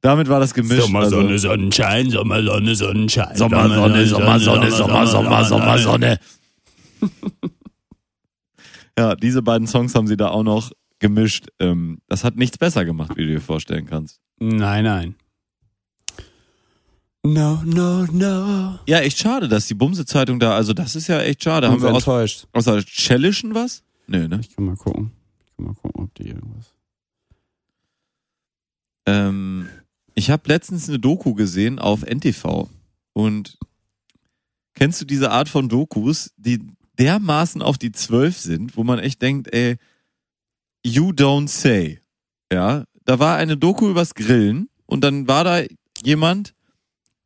damit war das gemischt. Sommersonne, Sonnenschein, Sommersonne, Sonnenschein. Sommersonne, Sommersonne, Sommer, Sommer, Sommersonne. Ja, diese beiden Songs haben sie da auch noch gemischt. Ähm, das hat nichts besser gemacht, wie du dir vorstellen kannst. Nein, nein. No, no, no. Ja, echt schade, dass die Bumse-Zeitung da, also das ist ja echt schade. Haben Haben wir aus, enttäuscht. außer Cellischen was? Nö, ne? Ich kann mal gucken. Ich kann mal gucken, ob die irgendwas. Ähm, ich habe letztens eine Doku gesehen auf NTV und kennst du diese Art von Dokus, die dermaßen auf die Zwölf sind, wo man echt denkt, ey, you don't say. Ja, da war eine Doku übers Grillen und dann war da jemand,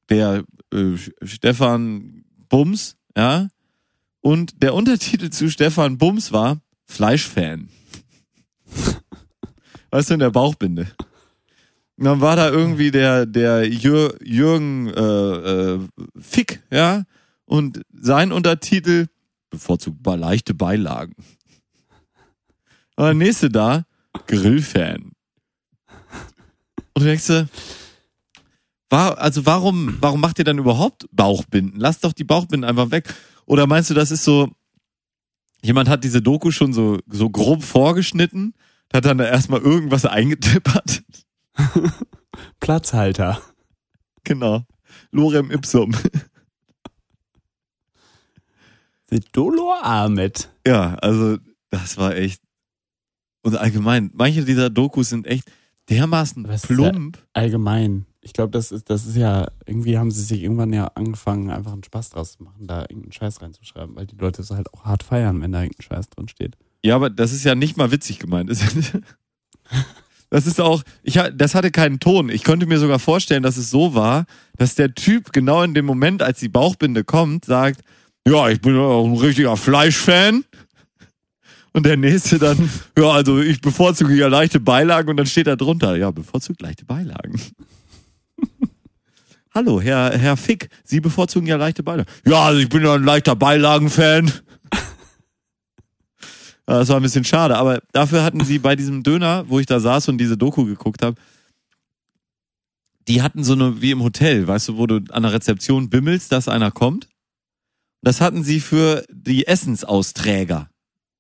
der äh, Stefan Bums, ja, und der Untertitel zu Stefan Bums war Fleischfan. weißt du, in der Bauchbinde. Und dann war da irgendwie der, der Jür, Jürgen äh, äh, Fick, ja, und sein Untertitel bevorzugt leichte Beilagen. Und der nächste da, Grillfan. Und du denkst war, also warum, warum macht ihr dann überhaupt Bauchbinden? Lasst doch die Bauchbinden einfach weg. Oder meinst du, das ist so, jemand hat diese Doku schon so, so grob vorgeschnitten, hat dann da erstmal irgendwas eingetippert? Platzhalter. Genau. Lorem ipsum. Sidolo Ahmed. Ja, also das war echt. Und allgemein, manche dieser Dokus sind echt dermaßen plump. Allgemein. Ich glaube, das ist, das ist ja, irgendwie haben sie sich irgendwann ja angefangen, einfach einen Spaß draus zu machen, da irgendeinen Scheiß reinzuschreiben, weil die Leute es halt auch hart feiern, wenn da irgendein Scheiß drin steht. Ja, aber das ist ja nicht mal witzig gemeint. Das ist auch, ich, das hatte keinen Ton. Ich konnte mir sogar vorstellen, dass es so war, dass der Typ genau in dem Moment, als die Bauchbinde kommt, sagt, ja, ich bin auch ein richtiger Fleischfan. Und der nächste dann, ja, also ich bevorzuge ja leichte Beilagen und dann steht da drunter, ja, bevorzugt leichte Beilagen. Hallo, Herr, Herr Fick, Sie bevorzugen ja leichte Beilagen. Ja, also ich bin ja ein leichter Beilagen-Fan. Das war ein bisschen schade, aber dafür hatten sie bei diesem Döner, wo ich da saß und diese Doku geguckt habe, die hatten so eine, wie im Hotel, weißt du, wo du an der Rezeption bimmelst, dass einer kommt. Das hatten sie für die Essensausträger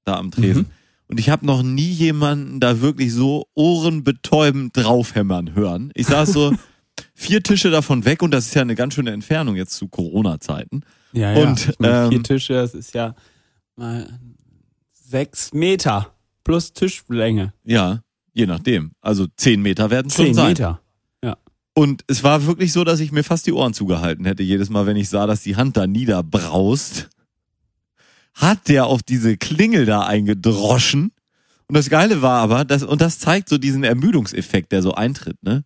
da am Tresen. Mhm. Und ich habe noch nie jemanden da wirklich so ohrenbetäubend draufhämmern hören. Ich saß so vier Tische davon weg und das ist ja eine ganz schöne Entfernung jetzt zu Corona-Zeiten. Ja, ja. Und Ich ich mein, vier ähm, Tische, das ist ja mal sechs Meter plus Tischlänge. Ja, je nachdem. Also zehn Meter werden schon Zehn sein. Meter. Und es war wirklich so, dass ich mir fast die Ohren zugehalten hätte, jedes Mal, wenn ich sah, dass die Hand da niederbraust. Hat der auf diese Klingel da eingedroschen. Und das Geile war aber, dass, und das zeigt so diesen Ermüdungseffekt, der so eintritt, ne?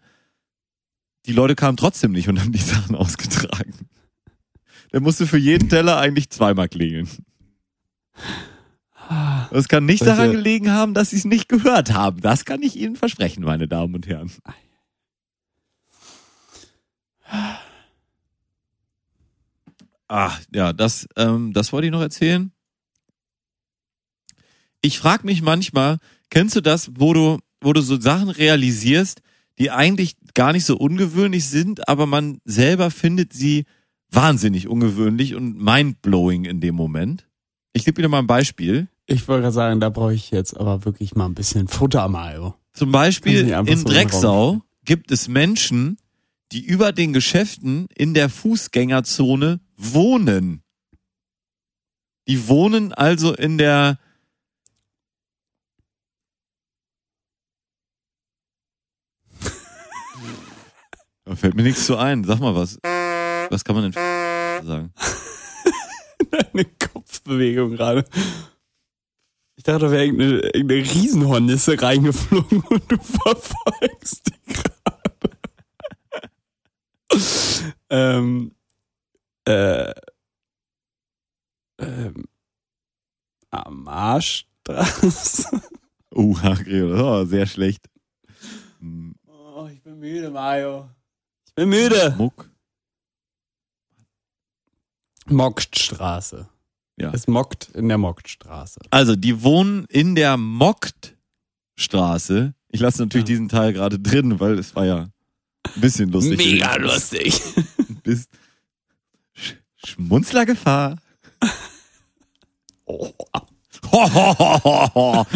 Die Leute kamen trotzdem nicht und haben die Sachen ausgetragen. der musste für jeden Teller eigentlich zweimal klingeln. Das kann nicht Solche- daran gelegen haben, dass sie es nicht gehört haben. Das kann ich Ihnen versprechen, meine Damen und Herren. Ach, ja, das, ähm, das wollte ich noch erzählen. Ich frage mich manchmal, kennst du das, wo du, wo du so Sachen realisierst, die eigentlich gar nicht so ungewöhnlich sind, aber man selber findet sie wahnsinnig ungewöhnlich und mindblowing in dem Moment? Ich gebe dir mal ein Beispiel. Ich wollte gerade sagen, da brauche ich jetzt aber wirklich mal ein bisschen Futter, Mario. Zum Beispiel in so Drecksau gibt es Menschen, die über den Geschäften in der Fußgängerzone wohnen. Die wohnen also in der Da fällt mir nichts zu ein. Sag mal was. Was kann man denn sagen? Eine Kopfbewegung gerade. Ich dachte, da wäre irgendeine, irgendeine Riesenhornisse reingeflogen und du verfolgst die gerade. ähm, äh, ähm, am Arschstraße. Uh, oh, sehr schlecht. Oh, ich bin müde, Mario. Bin müde. Muck. Moktstraße. Ja. Es mockt in der Moktstraße. Also, die wohnen in der Moktstraße. Ich lasse natürlich Ja. diesen Teil gerade drin, weil es war ja ein bisschen lustig. Mega lustig. Bis Sch Schmunzlergefahr. Oh. Ho, ho, ho, ho, ho.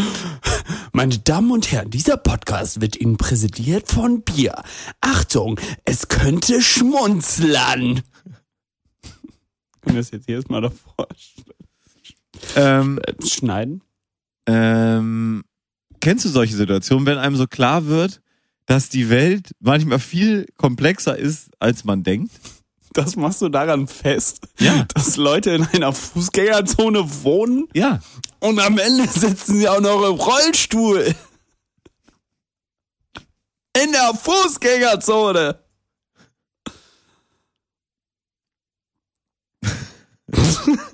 Meine Damen und Herren, dieser Podcast wird Ihnen präsentiert von Bier. Achtung, es könnte schmunzlern. Können wir das jetzt jedes Mal davor ähm, schneiden? ähm, kennst du solche Situationen, wenn einem so klar wird, dass die Welt manchmal viel komplexer ist, als man denkt? Das machst du daran fest, Ja. dass Leute in einer Fußgängerzone wohnen Ja. und am Ende sitzen sie auch noch im Rollstuhl. In der Fußgängerzone.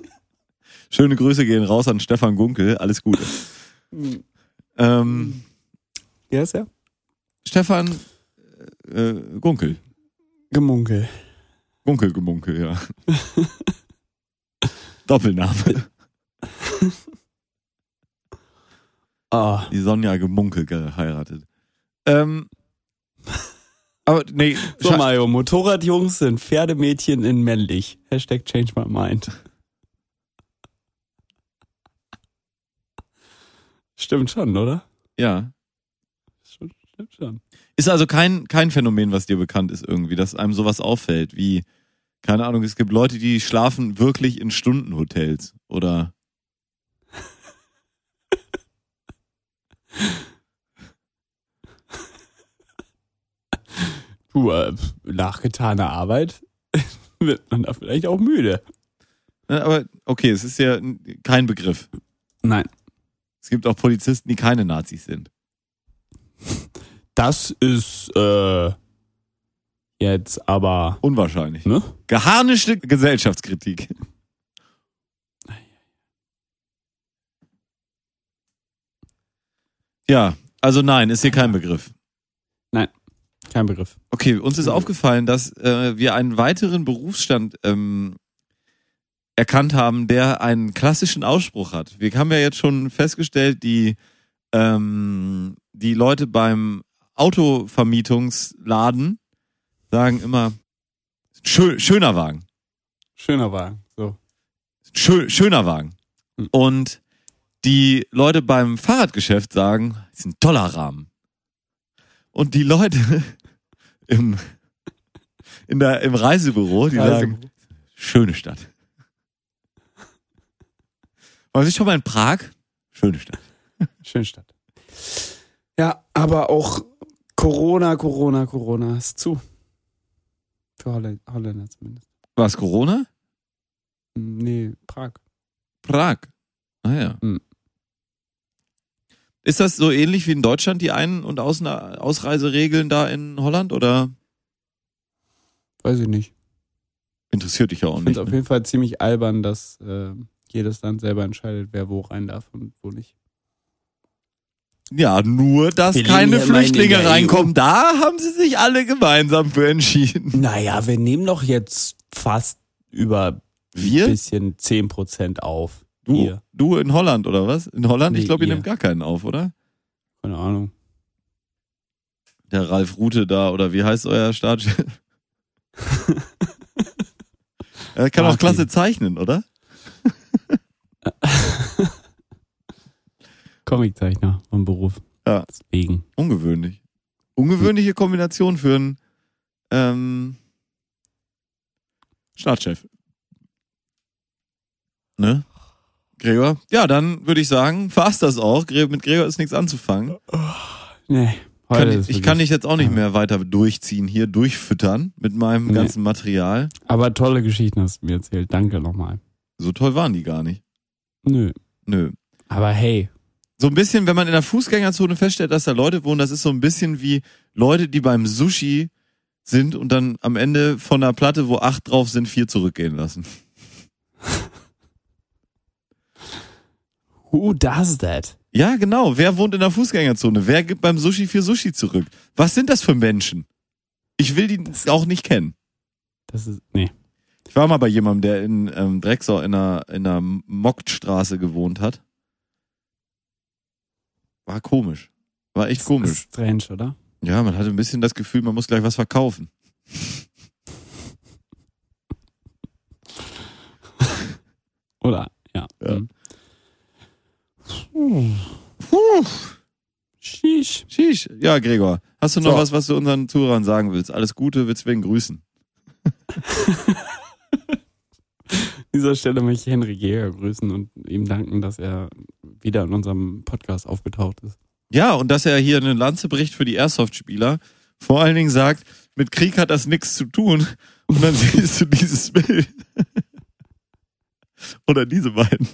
Schöne Grüße gehen raus an Stefan Gunkel. Alles Gute. Ähm, Ja, ist ja. Stefan äh, Gunkel. Gemunkel. Gunkel Gemunkel, ja. Doppelname. Ah. Die Sonja Gemunkel geheiratet. Ähm, aber nee, So, Mario, Motorradjungs sind Pferdemädchen in männlich. Hashtag change my mind. Stimmt schon, oder? ja. Stimmt schon. Ist also kein, kein Phänomen, was dir bekannt ist irgendwie, dass einem sowas auffällt, wie, keine Ahnung, es gibt Leute, die schlafen wirklich in Stundenhotels oder Du, äh, nach getaner Arbeit wird man da vielleicht auch müde. Ja, aber okay, es ist ja kein Begriff. Nein. Es gibt auch Polizisten, die keine Nazis sind. Das ist äh, jetzt aber, Unwahrscheinlich. ne? Geharnischte Gesellschaftskritik. Ja, also nein, ist hier kein Begriff. Kein Begriff. Okay, uns ist aufgefallen, dass äh, wir einen weiteren Berufsstand ähm, erkannt haben, der einen klassischen Ausspruch hat. Wir haben ja jetzt schon festgestellt, die, ähm, die Leute beim Autovermietungsladen sagen immer, schön, schöner Wagen. Schöner Wagen. So. Schö schöner Wagen. Hm. Und die Leute beim Fahrradgeschäft sagen, ist ein toller Rahmen. Und die Leute im, in der, im Reisebüro, die sagen, schöne Stadt. Waren Sie schon mal in Prag? Schöne Stadt. Schönstadt. Ja, aber auch Corona, Corona, Corona ist zu. Für Holl Holländer zumindest. War es Corona? Nee, Prag. Prag. Ah ja. Hm. Ist das so ähnlich wie in Deutschland, die Ein- und Außen Ausreiseregeln da in Holland oder Weiß ich nicht. in interessiert dich ja auch Ich finde nicht. es auf Ne? jeden Fall ziemlich albern, dass äh, jedes Land selber entscheidet, wer wo rein darf und wo nicht. Ja, nur, dass Wir keine Flüchtlinge reinkommen. Da haben sie sich alle gemeinsam für entschieden. Naja, wir nehmen doch jetzt fast über Wir? ein bisschen 10% auf. Du, Hier. du in Holland oder was? In Holland? ich Nee, glaube, ihr nehmt gar keinen auf, oder? Keine Ahnung. Der Ralf Rute da oder wie heißt euer Staatschef? er kann auch Martin. klasse zeichnen, oder? Comiczeichner vom Beruf. Ja. Deswegen. Ungewöhnlich. Ungewöhnliche Kombination für einen ähm, Staatschef. Ne? Gregor? Ja, dann würde ich sagen, war's das auch. Mit Gregor ist nichts anzufangen. Nee. Kann, ich ich kann dich jetzt auch nicht mehr weiter durchziehen, hier durchfüttern mit meinem Nee. ganzen Material. Aber tolle Geschichten hast du mir erzählt. Danke nochmal. So toll waren die gar nicht. Nö. Nö. Aber hey. So ein bisschen, wenn man in der Fußgängerzone feststellt, dass da Leute wohnen, das ist so ein bisschen wie Leute, die beim Sushi sind und dann am Ende von einer Platte, wo acht drauf sind, vier zurückgehen lassen. Who does that? Ja, genau. Wer wohnt in der Fußgängerzone? Wer gibt beim Sushi vier Sushi zurück? Was sind das für Menschen? Ich will die auch nicht kennen. Das ist. Nee. Ich war mal bei jemandem, der in ähm, Drecksau in einer, in einer Moktstraße gewohnt hat. War komisch. War echt Das komisch. ist strange, oder? Ja, man hatte ein bisschen das Gefühl, man muss gleich was verkaufen. Oder? Ja. Ja. Hm. Puh. Sheesh. Sheesh. Ja, Gregor. Hast du noch So. was, was du unseren Zuhörern sagen willst? Alles Gute, willst du wen grüßen? An dieser Stelle möchte ich Henry Jäger grüßen und ihm danken, dass er wieder in unserem Podcast aufgetaucht ist. Ja, und dass er hier eine Lanze bricht für die Airsoft-Spieler. Vor allen Dingen sagt, mit Krieg hat das nichts zu tun. Und dann siehst du dieses Bild. Oder diese beiden.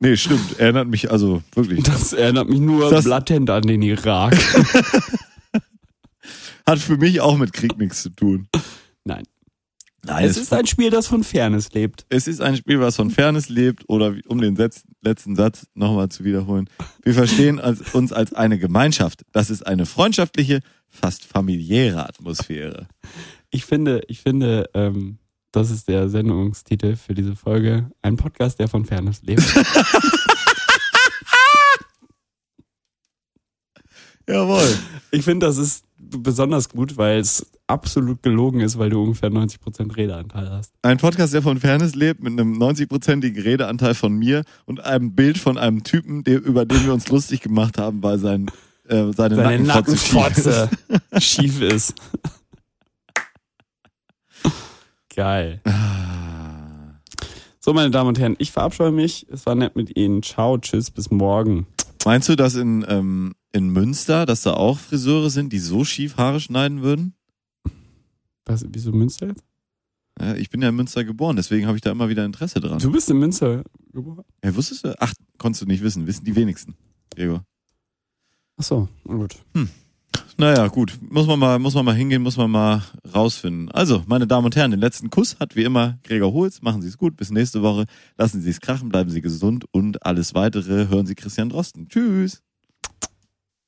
Nee, stimmt. Erinnert mich also wirklich. Das erinnert mich nur Das- latent an den Irak. Hat für mich auch mit Krieg nichts zu tun. Nein. Nein, es ist ein Spiel, das von Fairness lebt. Es ist ein Spiel, was von Fairness lebt oder um den Setz, letzten Satz nochmal zu wiederholen. Wir verstehen als, uns als eine Gemeinschaft. Das ist eine freundschaftliche, fast familiäre Atmosphäre. Ich finde, ich finde, ähm, das ist der Sendungstitel für diese Folge. Ein Podcast, der von Fairness lebt. Jawohl. Ich finde, das ist besonders gut, weil es absolut gelogen ist, weil du ungefähr 90% Redeanteil hast. Ein Podcast, der von Fairness lebt, mit einem 90-prozentigen Redeanteil von mir und einem Bild von einem Typen, der, über den wir uns lustig gemacht haben, weil sein, äh, seine, Nackenfotze schief Nackenfotze schief ist. Geil. So, meine Damen und Herren, ich verabscheue mich. Es war nett mit Ihnen. Ciao, tschüss, bis morgen. Meinst du, dass in, ähm, in Münster, dass da auch Friseure sind, die so schief Haare schneiden würden? Was, wieso Münster jetzt? Ja, ich bin ja in Münster geboren, deswegen habe ich da immer wieder Interesse dran. Du bist in Münster geboren? Ja, wusstest du? Ach, konntest du nicht wissen. Wissen die wenigsten. Gregor. Ach so, na gut. Naja, gut. Muss man mal, muss man mal hingehen, muss man mal rausfinden. Also, meine Damen und Herren, den letzten Kuss hat wie immer Gregor Holz. Machen Sie es gut. Bis nächste Woche. Lassen Sie es krachen, bleiben Sie gesund und alles weitere hören Sie Christian Drosten. Tschüss.